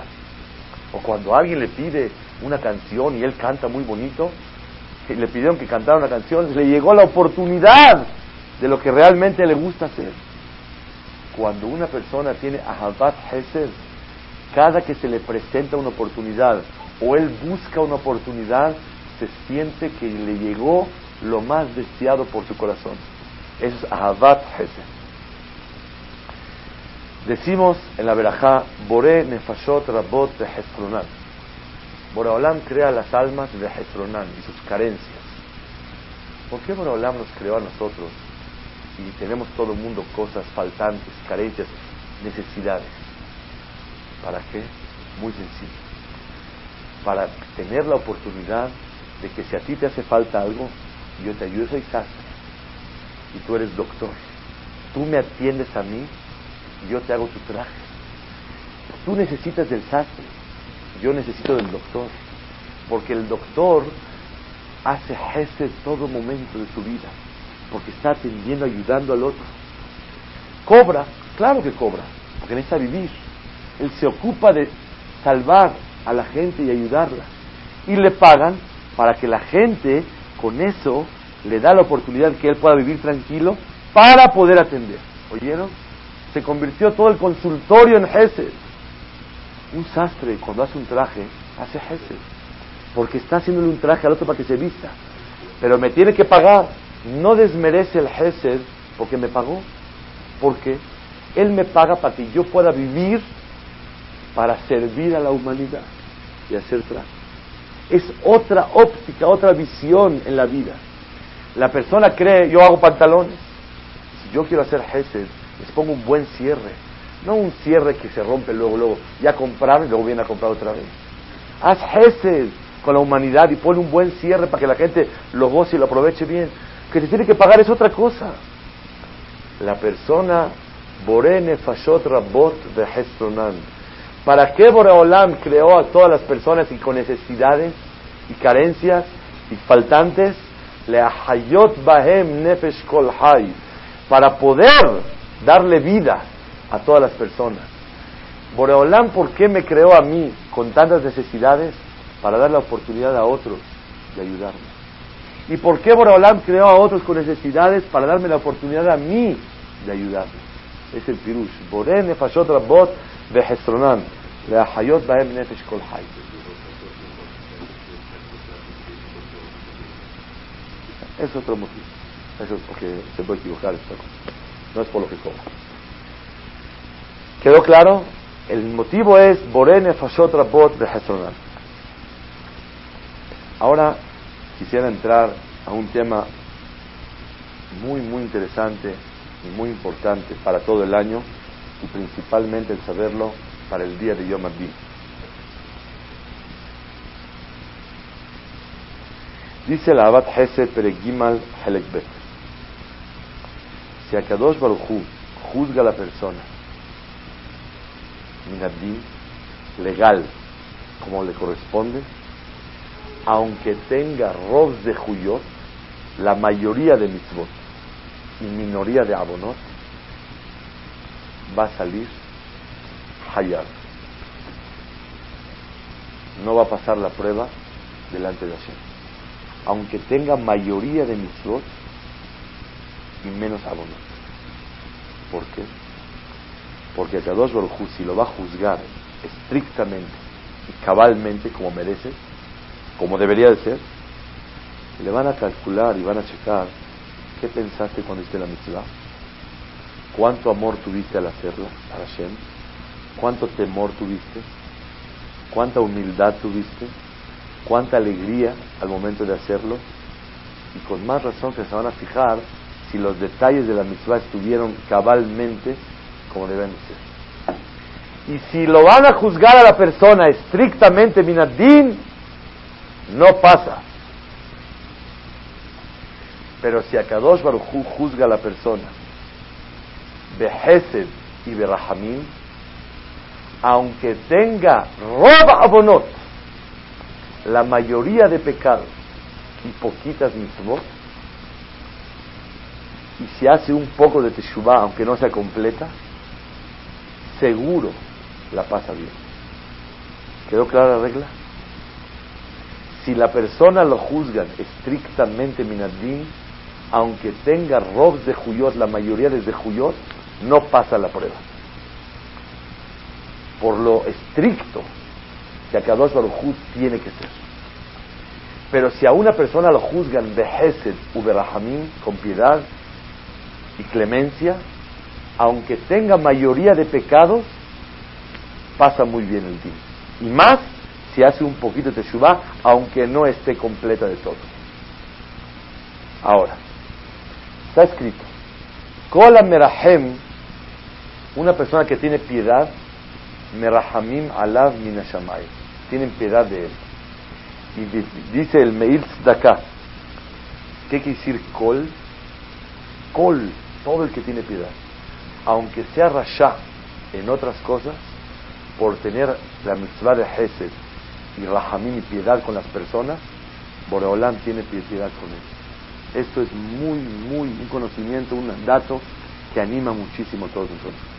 A: O cuando alguien le pide una canción y él canta muy bonito, y le pidieron que cantara una canción, le llegó la oportunidad de lo que realmente le gusta hacer. Cuando una persona tiene Ahabat Hesed, cada que se le presenta una oportunidad o él busca una oportunidad, se siente que le llegó lo más deseado por su corazón. Eso es Ahabat Hesed. Decimos en la verajá, Boré Nefashot Rabot de Hezronan. Boraholam crea las almas de Hezronan y sus carencias. ¿Por qué Boraholam nos creó a nosotros y tenemos todo el mundo cosas faltantes, carencias, necesidades? ¿Para qué? Muy sencillo. Para tener la oportunidad de que si a ti te hace falta algo, yo te ayudo, soy sastre y tú eres doctor. Tú me atiendes a mí yo te hago tu traje. Tú necesitas del sastre, yo necesito del doctor, porque el doctor hace en todo momento de su vida, porque está atendiendo, ayudando al otro. Cobra, claro que cobra, porque necesita vivir. Él se ocupa de salvar a la gente y ayudarla. Y le pagan para que la gente con eso le da la oportunidad que él pueda vivir tranquilo para poder atender. ¿Oyeron? se convirtió todo el consultorio en Hesed. Un sastre, cuando hace un traje, hace Hesed. Porque está haciéndole un traje al otro para que se vista. Pero me tiene que pagar. No desmerece el Hesed porque me pagó. Porque Él me paga para que yo pueda vivir para servir a la humanidad y hacer traje. Es otra óptica, otra visión en la vida. La persona cree, yo hago pantalones. Si yo quiero hacer Hesed, les pongo un buen cierre. No un cierre que se rompe luego, luego. Ya compraron y luego viene a comprar otra vez. Haz Hesed con la humanidad y pone un buen cierre para que la gente lo goce y lo aproveche bien. Que te tiene que pagar es otra cosa. La persona, Borene Fashot Rabot de Hestronan. ¿Para qué Boreolam creó a todas las personas y con necesidades y carencias y faltantes? Le ahayot bahem nefesh kol. Para poder darle vida a todas las personas. Boreolam, ¿por qué me creó a mí con tantas necesidades? Para dar la oportunidad a otros de ayudarme. ¿Y por qué Boreolam creó a otros con necesidades? Para darme la oportunidad a mí de ayudarme. Es el pirush. Boré nefashot rabot behestronan. Leahayot baem nefesh kol hay. Es otro motivo. Eso es porque se puede equivocar esta. No es por lo que cobra. ¿Quedó claro? El motivo es Borene Fashot Rabot de Hesronan. Ahora quisiera entrar a un tema muy, muy interesante y muy importante para todo el año y principalmente el saberlo para el día de Yom Adin. Dice la Abad Hesed Peregimal Helekbet. Si Akadosh Baruchu juzga a la persona minadí legal como le corresponde, aunque tenga rob de Juyot, la mayoría de mitzvot y minoría de abonot, va a salir hayar. No va a pasar la prueba delante de Hashem. Aunque tenga mayoría de mitzvot y menos abonot. ¿Por qué? Porque a Kadosh Baruj si lo va a juzgar estrictamente y cabalmente como merece, como debería de ser, le van a calcular y van a checar qué pensaste cuando hiciste la mitzvah, cuánto amor tuviste al hacerla Hashem, cuánto temor tuviste, cuánta humildad tuviste, cuánta alegría al momento de hacerlo, y con más razón que se van a fijar si los detalles de la mitzvah estuvieron cabalmente como deben ser. Y si lo van a juzgar a la persona estrictamente minadín, no pasa. Pero si a Kadosh Baruj juzga a la persona Behesed y Berahamim, aunque tenga roba abonot, la mayoría de pecados y poquitas mitzvot, y si hace un poco de teshuvah, aunque no sea completa, seguro la pasa bien. ¿Quedó clara la regla? Si la persona lo juzgan estrictamente minadín, aunque tenga robs de juyot, la mayoría de juyot, no pasa la prueba. Por lo estricto que a Kadosh Baruj tiene que ser. Pero si a una persona lo juzgan de Hesed u con piedad y clemencia, aunque tenga mayoría de pecados, pasa muy bien el día. Y más si hace un poquito de Teshuvah, aunque no esté completa de todo. Ahora, está escrito, Kola Merahem, una persona que tiene piedad, Merahamim Alav Minashamay, tienen piedad de él. Y dice el Meir Tzedakah, ¿qué quiere decir Kol? Kol, todo el que tiene piedad aunque sea rasha en otras cosas, por tener la mitzvah de Hesed y Rahamim y piedad con las personas, Boreolam tiene piedad con él. Esto es muy, muy un conocimiento, un dato que anima muchísimo a todos nosotros.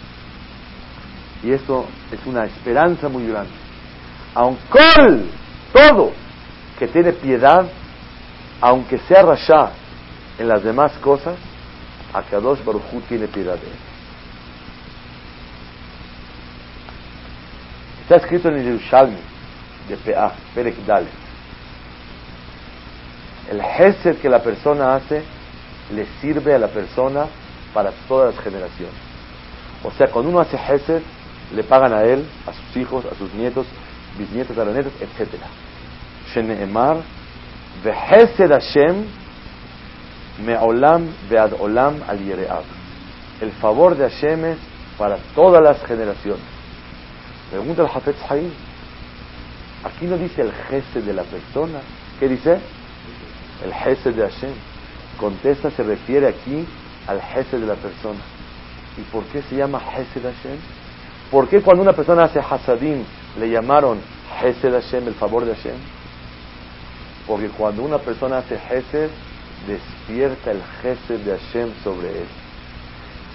A: Y esto es una esperanza muy grande. Aunque todo que tiene piedad, aunque sea rasha en las demás cosas, Akadosh Baruj tiene piedad de él. Está escrito en el Yerushalmi de Peah, Perek. El Hesed que la persona hace le sirve a la persona para todas las generaciones. O sea, cuando uno hace Hesed, le pagan a él, a sus hijos, a sus nietos, bisnietos, taranetos, etc. Sheneemar, Hesed Hashem, Me'olam ve'ad olam al yereab. El favor de Hashem es para todas las generaciones. Pregunta el Hafetz Haim. Aquí no dice el Hesed de la persona. ¿Qué dice? El Hesed de Hashem. Contesta, se refiere aquí al Hesed de la persona. ¿Y por qué se llama Hesed Hashem? ¿Por qué cuando una persona hace Hasadim le llamaron Hesed Hashem, el favor de Hashem? Porque cuando una persona hace Hesed, despierta el Hesed de Hashem sobre él.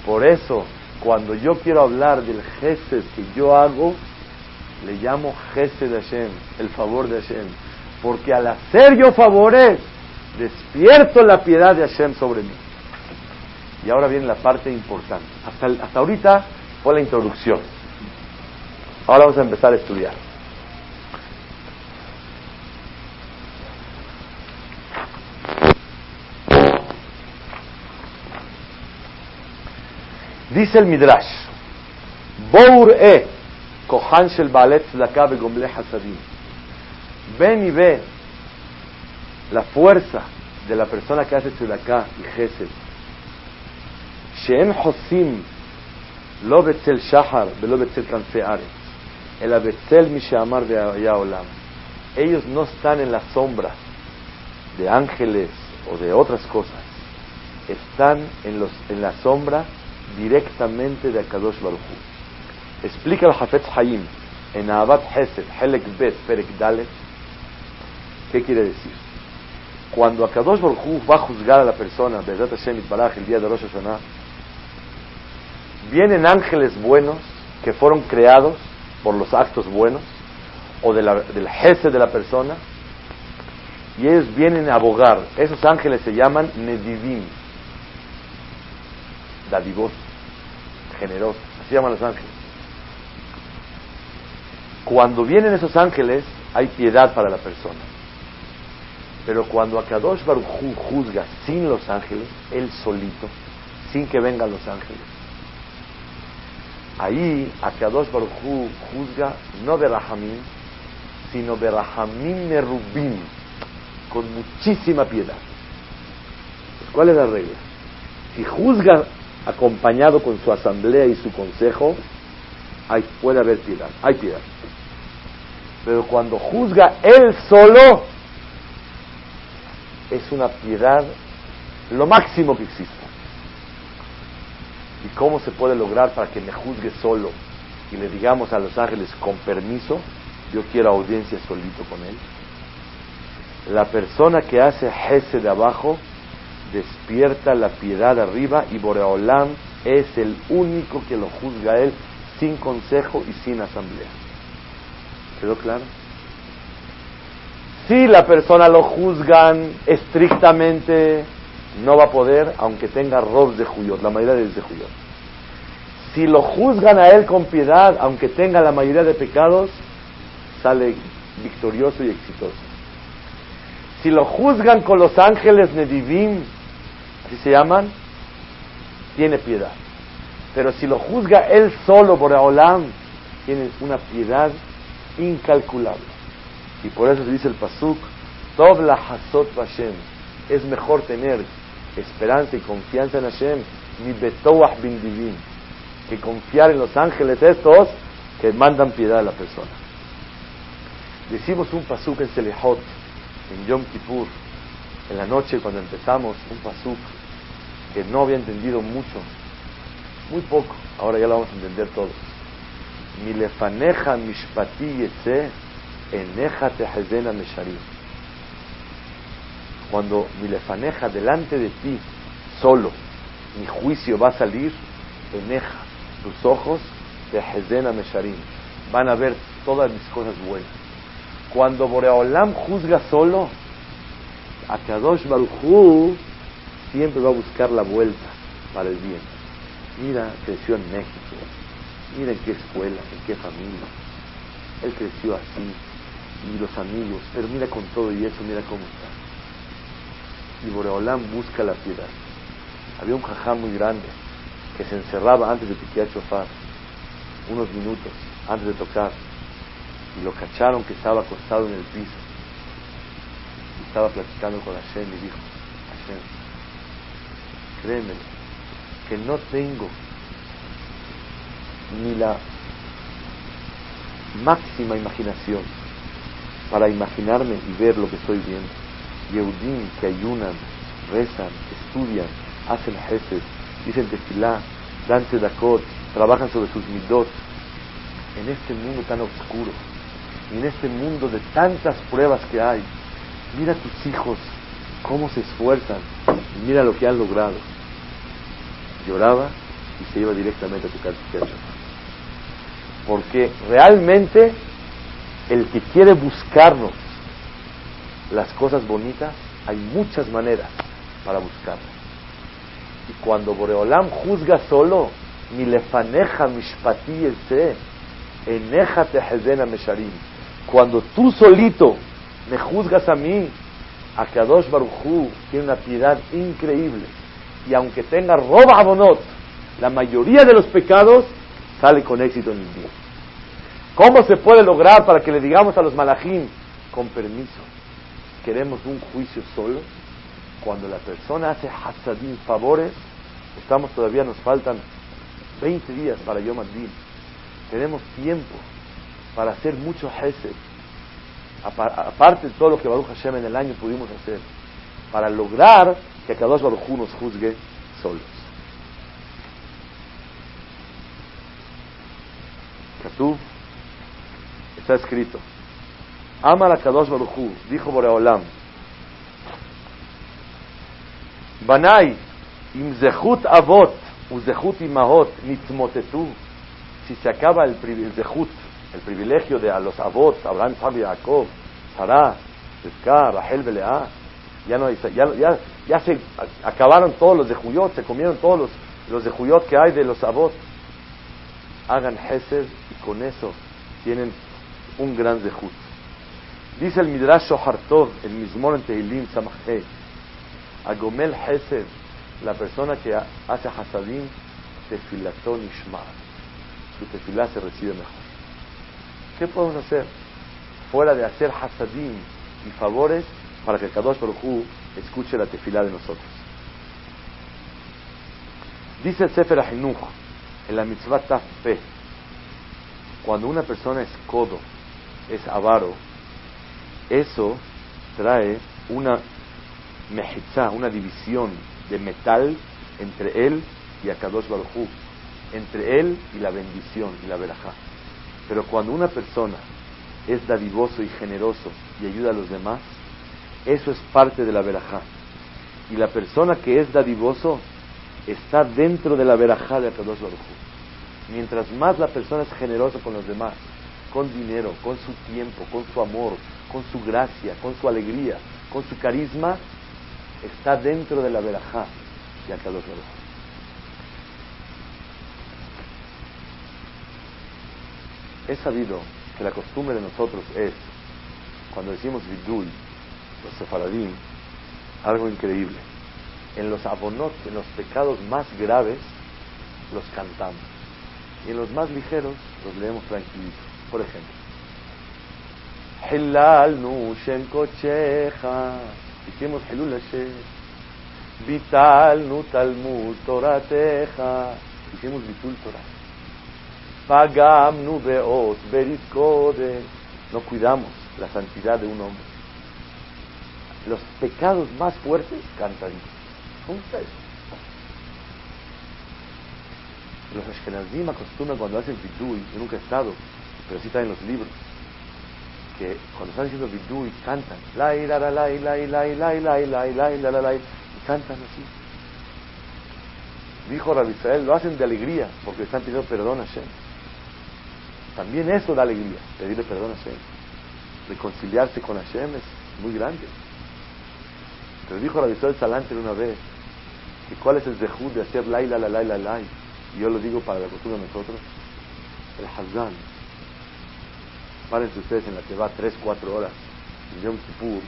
A: Por eso, cuando yo quiero hablar del Hesed que yo hago, le llamo Hesed Hashem, el favor de Hashem. Porque al hacer yo favores, despierto la piedad de Hashem sobre mí. Y ahora viene la parte importante. Hasta, hasta ahorita fue la introducción. Ahora vamos a empezar a estudiar. Dice el Midrash, Bour e, Kohan shel Baalet Tzedakah begomle Hasadim. Ven y ve la fuerza de la persona que hace Tzedakah y Gesed. She'en Hosim lo betzel Shahar velo betzel Kanfe Aretz. El abetzel Mishamar de Olam. Ellos no están en la sombra de ángeles o de otras cosas. Están en, los, en la sombra directamente de Akadosh Baruch Hu. Explica el Hafetz Hayim en Abad Hesed, Helek Bet, Perek Dalet, ¿qué quiere decir? Cuando Akadosh Baruch Hu va a juzgar a la persona, Bezat Hashem Baraj, el día de Rosh Hashanah, vienen ángeles buenos que fueron creados por los actos buenos o del Hesed de la persona y ellos vienen a abogar. Esos ángeles se llaman Nedivim, dadivoso, generoso, así llaman los ángeles. Cuando vienen esos ángeles, hay piedad para la persona. Pero cuando Akadosh Baruj juzga sin los ángeles, él solito, sin que vengan los ángeles, ahí Akadosh Baruj Hu juzga no de Rahamim, sino de Rahamim Merubim, con muchísima piedad. ¿Cuál es la regla? Si juzga acompañado con su asamblea y su consejo, hay, puede haber piedad, hay piedad. Pero cuando juzga él solo, es una piedad lo máximo que existe. ¿Y cómo se puede lograr para que me juzgue solo y le digamos a los ángeles con permiso, yo quiero audiencia solito con él? La persona que hace jese de abajo despierta la piedad arriba y Boreolam es el único que lo juzga a él sin consejo y sin asamblea. ¿Quedó claro? Si la persona lo juzgan estrictamente, no va a poder, aunque tenga robs de juyot, la mayoría es de juyot. Si lo juzgan a él con piedad, aunque tenga la mayoría de pecados, sale victorioso y exitoso. Si lo juzgan con los ángeles Nedivim, así se llaman, tiene piedad. Pero si lo juzga él solo por Olam, tiene una piedad incalculable. Y por eso se dice el Pasuk, Dobla Hasot Hashem. Es mejor tener esperanza y confianza en Hashem, ni Betoah bin Divin, que confiar en los ángeles estos que mandan piedad a la persona. Decimos un Pasuk en Selehot, en Yom Kippur, en la noche cuando empezamos, un Pasuk que no había entendido mucho, muy poco, ahora ya lo vamos a entender todos. Milefaneja mishpati yetze, eneja tehezena Cuando milefaneja delante de ti, solo, mi juicio va a salir, eneja, tus ojos, tehezena mesharim, van a ver todas mis cosas buenas. Cuando Boreolam juzga solo, a Kadosh siempre va a buscar la vuelta para el bien. Mira, creció en México, mira en qué escuela, en qué familia. él creció así, y los amigos, pero mira con todo y eso, mira cómo está. Y Boreolam busca la piedad. Había un jajá muy grande que se encerraba antes de piquear chofar, unos minutos antes de tocar, y lo cacharon que estaba acostado en el piso. Y estaba platicando con Hashem y dijo, Hashem, créeme que no tengo ni la máxima imaginación para imaginarme y ver lo que estoy viendo. Yehudim que ayunan, rezan, estudian, hacen jeces, dicen tefilá, dan tzedakot, trabajan sobre sus midot. En este mundo tan oscuro, y en este mundo de tantas pruebas que hay, mira a tus hijos cómo se esfuerzan y mira lo que han logrado. Lloraba y se iba directamente a tocar techo. Porque realmente el que quiere buscarnos las cosas bonitas, hay muchas maneras para buscarlas. Y cuando Boreolam juzga solo, ni le faneja mishpati ese, eneja tehezena mesharim. Cuando tú solito me juzgas a mí, a Kadosh Baruchu tiene una piedad increíble. Y aunque tenga roba abonot, la mayoría de los pecados sale con éxito en el día. ¿Cómo se puede lograr para que le digamos a los malajim, con permiso, queremos un juicio solo? Cuando la persona hace hasadim, favores, estamos todavía, nos faltan 20 días para Yom Adin. Tenemos tiempo para hacer mucho hesed. Aparte de todo lo que Baruch Hashem en el año pudimos hacer, para lograr que Kadosh Baruch nos juzgue solos. Katub está escrito. Ama a Kadosh Baruchu, dijo Boreolam. Banai, im zehut avot, u zehut imahot, nitzmotetu. Si se acaba el, el zehut, el privilegio de a los avot, Abraham, Isaac Jacob, Sarah, Rebecca, Rahel, Belea, ya, no ya, ya, ya se acabaron todos los de Juyot, se comieron todos los, los de Juyot que hay de los avot. Hagan Hesed y con eso tienen un gran zehut. Dice el Midrash Shohartov, el Mizmor en Tehilim Samachhe, Agomel Hesed, la persona que hace Hasadim, tefilatón ishma. Su tefilá se recibe mejor. ¿Qué podemos hacer? Fuera de hacer Hasadim y favores para que Kadosh Baruch Hu escuche la tefilá de nosotros. Dice el Sefer Ahinuch, en la mitzvah Tafpe, cuando una persona es codo, es avaro, eso trae una mejizá, una división de metal entre él y Akadosh Baruj entre él y la bendición y la verajá. Pero cuando una persona es dadivoso y generoso y ayuda a los demás, eso es parte de la verajá. Y la persona que es dadivoso está dentro de la verajá de Akadosh Baruj. Mientras más la persona es generosa con los demás, con dinero, con su tiempo, con su amor, con su gracia, con su alegría, con su carisma, está dentro de la verajá de Akadosh Baruch. Es sabido que la costumbre de nosotros es, cuando decimos vidul, los sefaradim, algo increíble. En los abonot, en los pecados más graves, los cantamos. Y en los más ligeros, los leemos tranquilitos. Por ejemplo, Hilalnu Shem Kocheja, hicimos Hilul Hashem, Vitalnu Talmud Torateja, hicimos Vitul Torah, Pagamnu Beot Berit no cuidamos la santidad de un hombre. Los pecados más fuertes cantan. ¿Cómo está eso? Los Ashkenazim acostumbran cuando hacen Vidui, yo nunca he estado, pero sí está en los libros, que cuando están diciendo vidú y cantan, la y la la la y la y la y la y la y la y cantan así. Dijo Rabisrael, lo hacen de alegría, porque están pidiendo perdón a Shem. También eso da alegría, pedirle perdón a Hashem. Reconciliarse con Hashem es muy grande. Pero dijo Rabisrael Salanter una vez, que cuál es el dejud de hacer la la la la la la y yo lo digo para la costumbre de nosotros, el Hazán Párense ustedes en la que va 3, 4 horas en Yom Kippur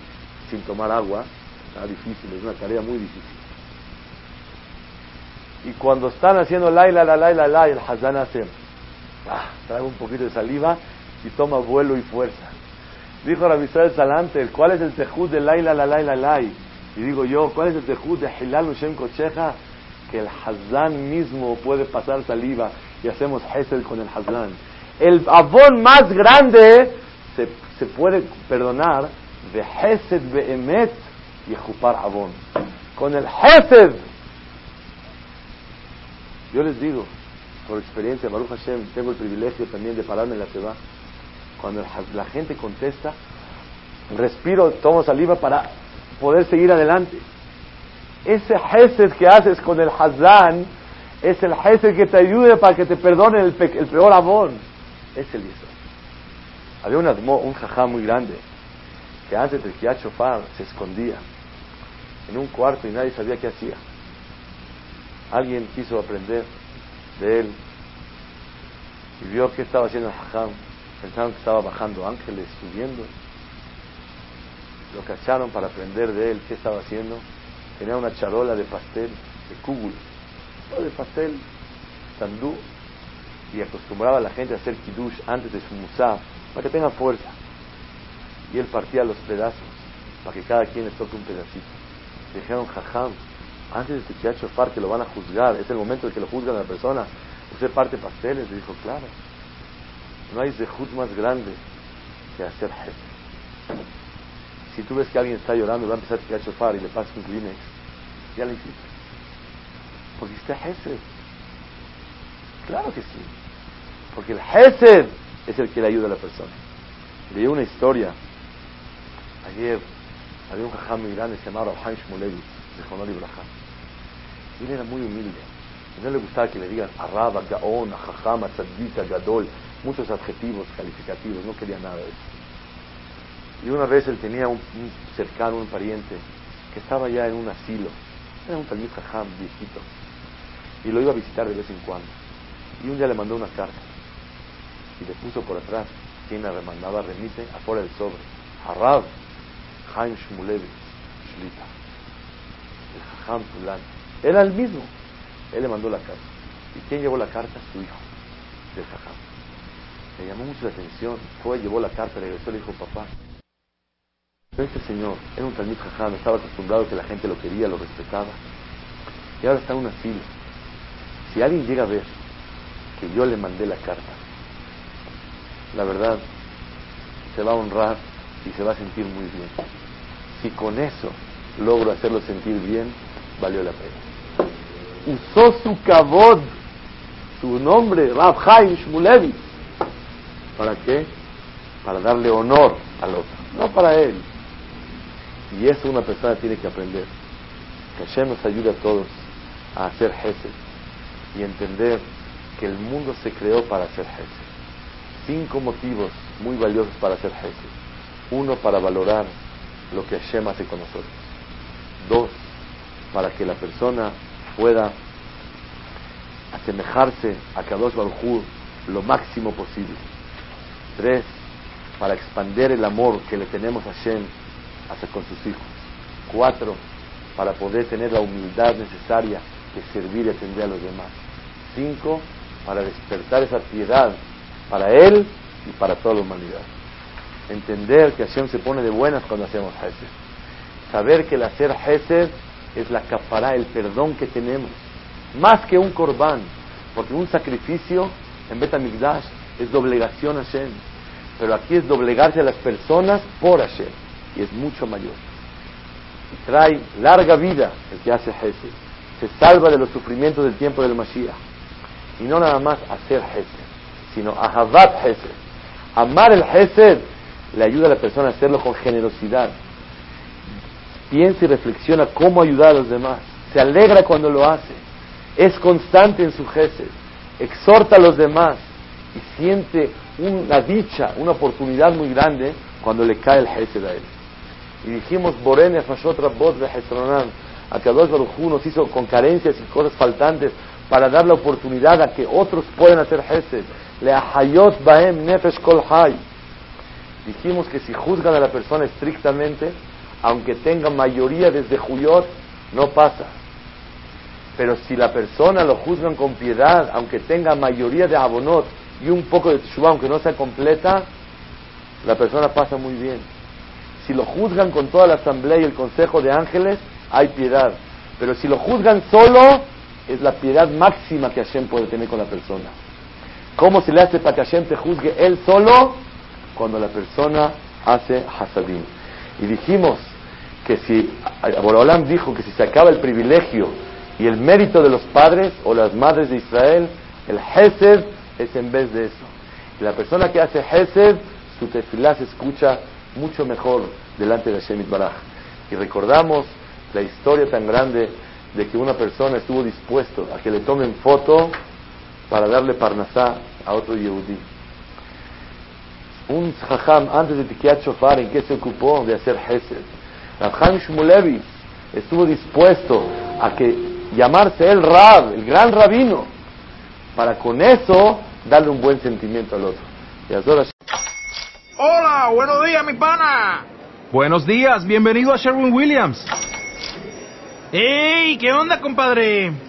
A: sin tomar agua, está difícil, es una tarea muy difícil. Y cuando están haciendo la la la la el Hazan hace, ah, trae un poquito de saliva y toma vuelo y fuerza. Dijo Rabbi Israel Salante, ¿cuál es el tejud de la la la la la la? Y digo yo, ¿cuál es el tejud de Hilal Ushem Kocheja? Que el Hazan mismo puede pasar saliva y hacemos Hesed con el Hazan. El abón más grande se, se puede perdonar de Hesed Behemet y Jupar Abón. Con el Hesed yo les digo, por experiencia, Baruch Hashem, tengo el privilegio también de pararme en la ciudad. Cuando la gente contesta, respiro, tomo saliva para poder seguir adelante. Ese Hesed que haces con el Hazán es el Hesed que te ayude para que te perdone el, peor amor. Es el Yisrael. Había un, un jajá muy grande que antes del Kiat se escondía en un cuarto y nadie sabía qué hacía. Alguien quiso aprender de él y vio que estaba haciendo el hajam. Pensaron que estaba bajando ángeles, subiendo. Lo cacharon para aprender de él qué estaba haciendo. Tenía una charola de pastel, de kugul, de pastel, sandú, y acostumbraba a la gente a hacer kiddush antes de su musá, para que tenga fuerza. Y él partía los pedazos, para que cada quien le toque un pedacito. dijeron, jajam, antes de que Shofar que lo van a juzgar, es el momento en que lo juzgan a la persona, usted parte pasteles, le dijo, claro, no hay zehut más grande que hacer jefe. Si tú ves que alguien está llorando y va a empezar a Shofar y le pasas un Kleenex, ya le hiciste. Porque usted jefe. Claro que sí. Porque el jefe es el que le ayuda a la persona. Leí una historia. Ayer había un jajam muy grande, se llamaba Rabhaim Shmulevitz, de Jonor Ibrahim él era muy humilde. Y no le gustaba que le digan Araba, Gaon, Jajama, Tzadika, Gadol, muchos adjetivos calificativos, no quería nada de eso. Y una vez él tenía un, cercano, un pariente, que estaba ya en un asilo, era un talmud jajam viejito, y lo iba a visitar de vez en cuando. Y un día le mandó una carta, y le puso por atrás, quien la remandaba, remite, afuera del sobre, Arab, Haim Shmulevich, Shlita, el jajam fulano. Era el mismo. Él le mandó la carta. ¿Y quién llevó la carta? Su hijo, del jajam. Le llamó mucho la atención. Fue, llevó la carta, regresó y le dijo, papá, este señor era un talmud jajam, estaba acostumbrado que la gente lo quería, lo respetaba. Y ahora está en un asilo. Si alguien llega a ver que yo le mandé la carta, la verdad, se va a honrar y se va a sentir muy bien. Si con eso logro hacerlo sentir bien, valió la pena usó su cabod, su nombre, Rab Chaim Shmulevich. ¿Para qué? Para darle honor al otro, no para él. Y eso una persona tiene que aprender. Que Hashem nos ayude a todos a hacer Hesed y entender que el mundo se creó para hacer Hesed. Cinco motivos muy valiosos para hacer Hesed. Uno, para valorar lo que Hashem hace con nosotros. Dos, para que la persona pueda asemejarse a Kadosh Baruj lo máximo posible. Tres, para expander el amor que le tenemos a Shem hacia con sus hijos. Cuatro, para poder tener la humildad necesaria de servir y atender a los demás. Cinco, para despertar esa piedad para él y para toda la humanidad. Entender que Hashem se pone de buenas cuando hacemos Hesed. Saber que el hacer Hesed es la capará, el perdón que tenemos. Más que un corbán, porque un sacrificio en Betamigdash es doblegación a Hashem. Pero aquí es doblegarse a las personas por Hashem. Y es mucho mayor. Y trae larga vida el que hace Hesed. Se salva de los sufrimientos del tiempo del Mashiach. Y no nada más hacer Hesed, sino Ahavat Hesed. Amar el Hesed le ayuda a la persona a hacerlo con generosidad piensa y reflexiona cómo ayudar a los demás, se alegra cuando lo hace, es constante en su gesed, exhorta a los demás y siente una dicha, una oportunidad muy grande cuando le cae el gesed a él. Y dijimos, Borene Fashot Rabbot a que Baruj nos hizo con carencias y cosas faltantes para dar la oportunidad a que otros puedan hacer gesed. Le ahayot baem nefesh kol hay. Dijimos que si juzgan a la persona estrictamente, aunque tenga mayoría desde Juyot, no pasa. Pero si la persona lo juzgan con piedad, aunque tenga mayoría de abonot y un poco de teshuvah, aunque no sea completa, la persona pasa muy bien. Si lo juzgan con toda la asamblea y el consejo de ángeles, hay piedad. Pero si lo juzgan solo, es la piedad máxima que Hashem puede tener con la persona. ¿Cómo se le hace para que Hashem te juzgue él solo? Cuando la persona hace hasadim. Y dijimos que si, Borolam dijo que si se acaba el privilegio y el mérito de los padres o las madres de Israel, el Hesed es en vez de eso. Y la persona que hace Hesed, su tefilá se escucha mucho mejor delante de Hashem Baraj. Y recordamos la historia tan grande de que una persona estuvo dispuesto a que le tomen foto para darle parnasá a otro yehudí. Un jajam antes de Tikiat Shofar, ¿en qué se ocupó? De hacer Hesed. Rabham Shmulevi estuvo dispuesto a que llamarse el Rab, el gran rabino, para con eso darle un buen sentimiento al otro.
B: Hola, buenos días, mi pana.
C: Buenos días, bienvenido a Sherwin Williams.
B: ¡Ey! ¿Qué onda, compadre?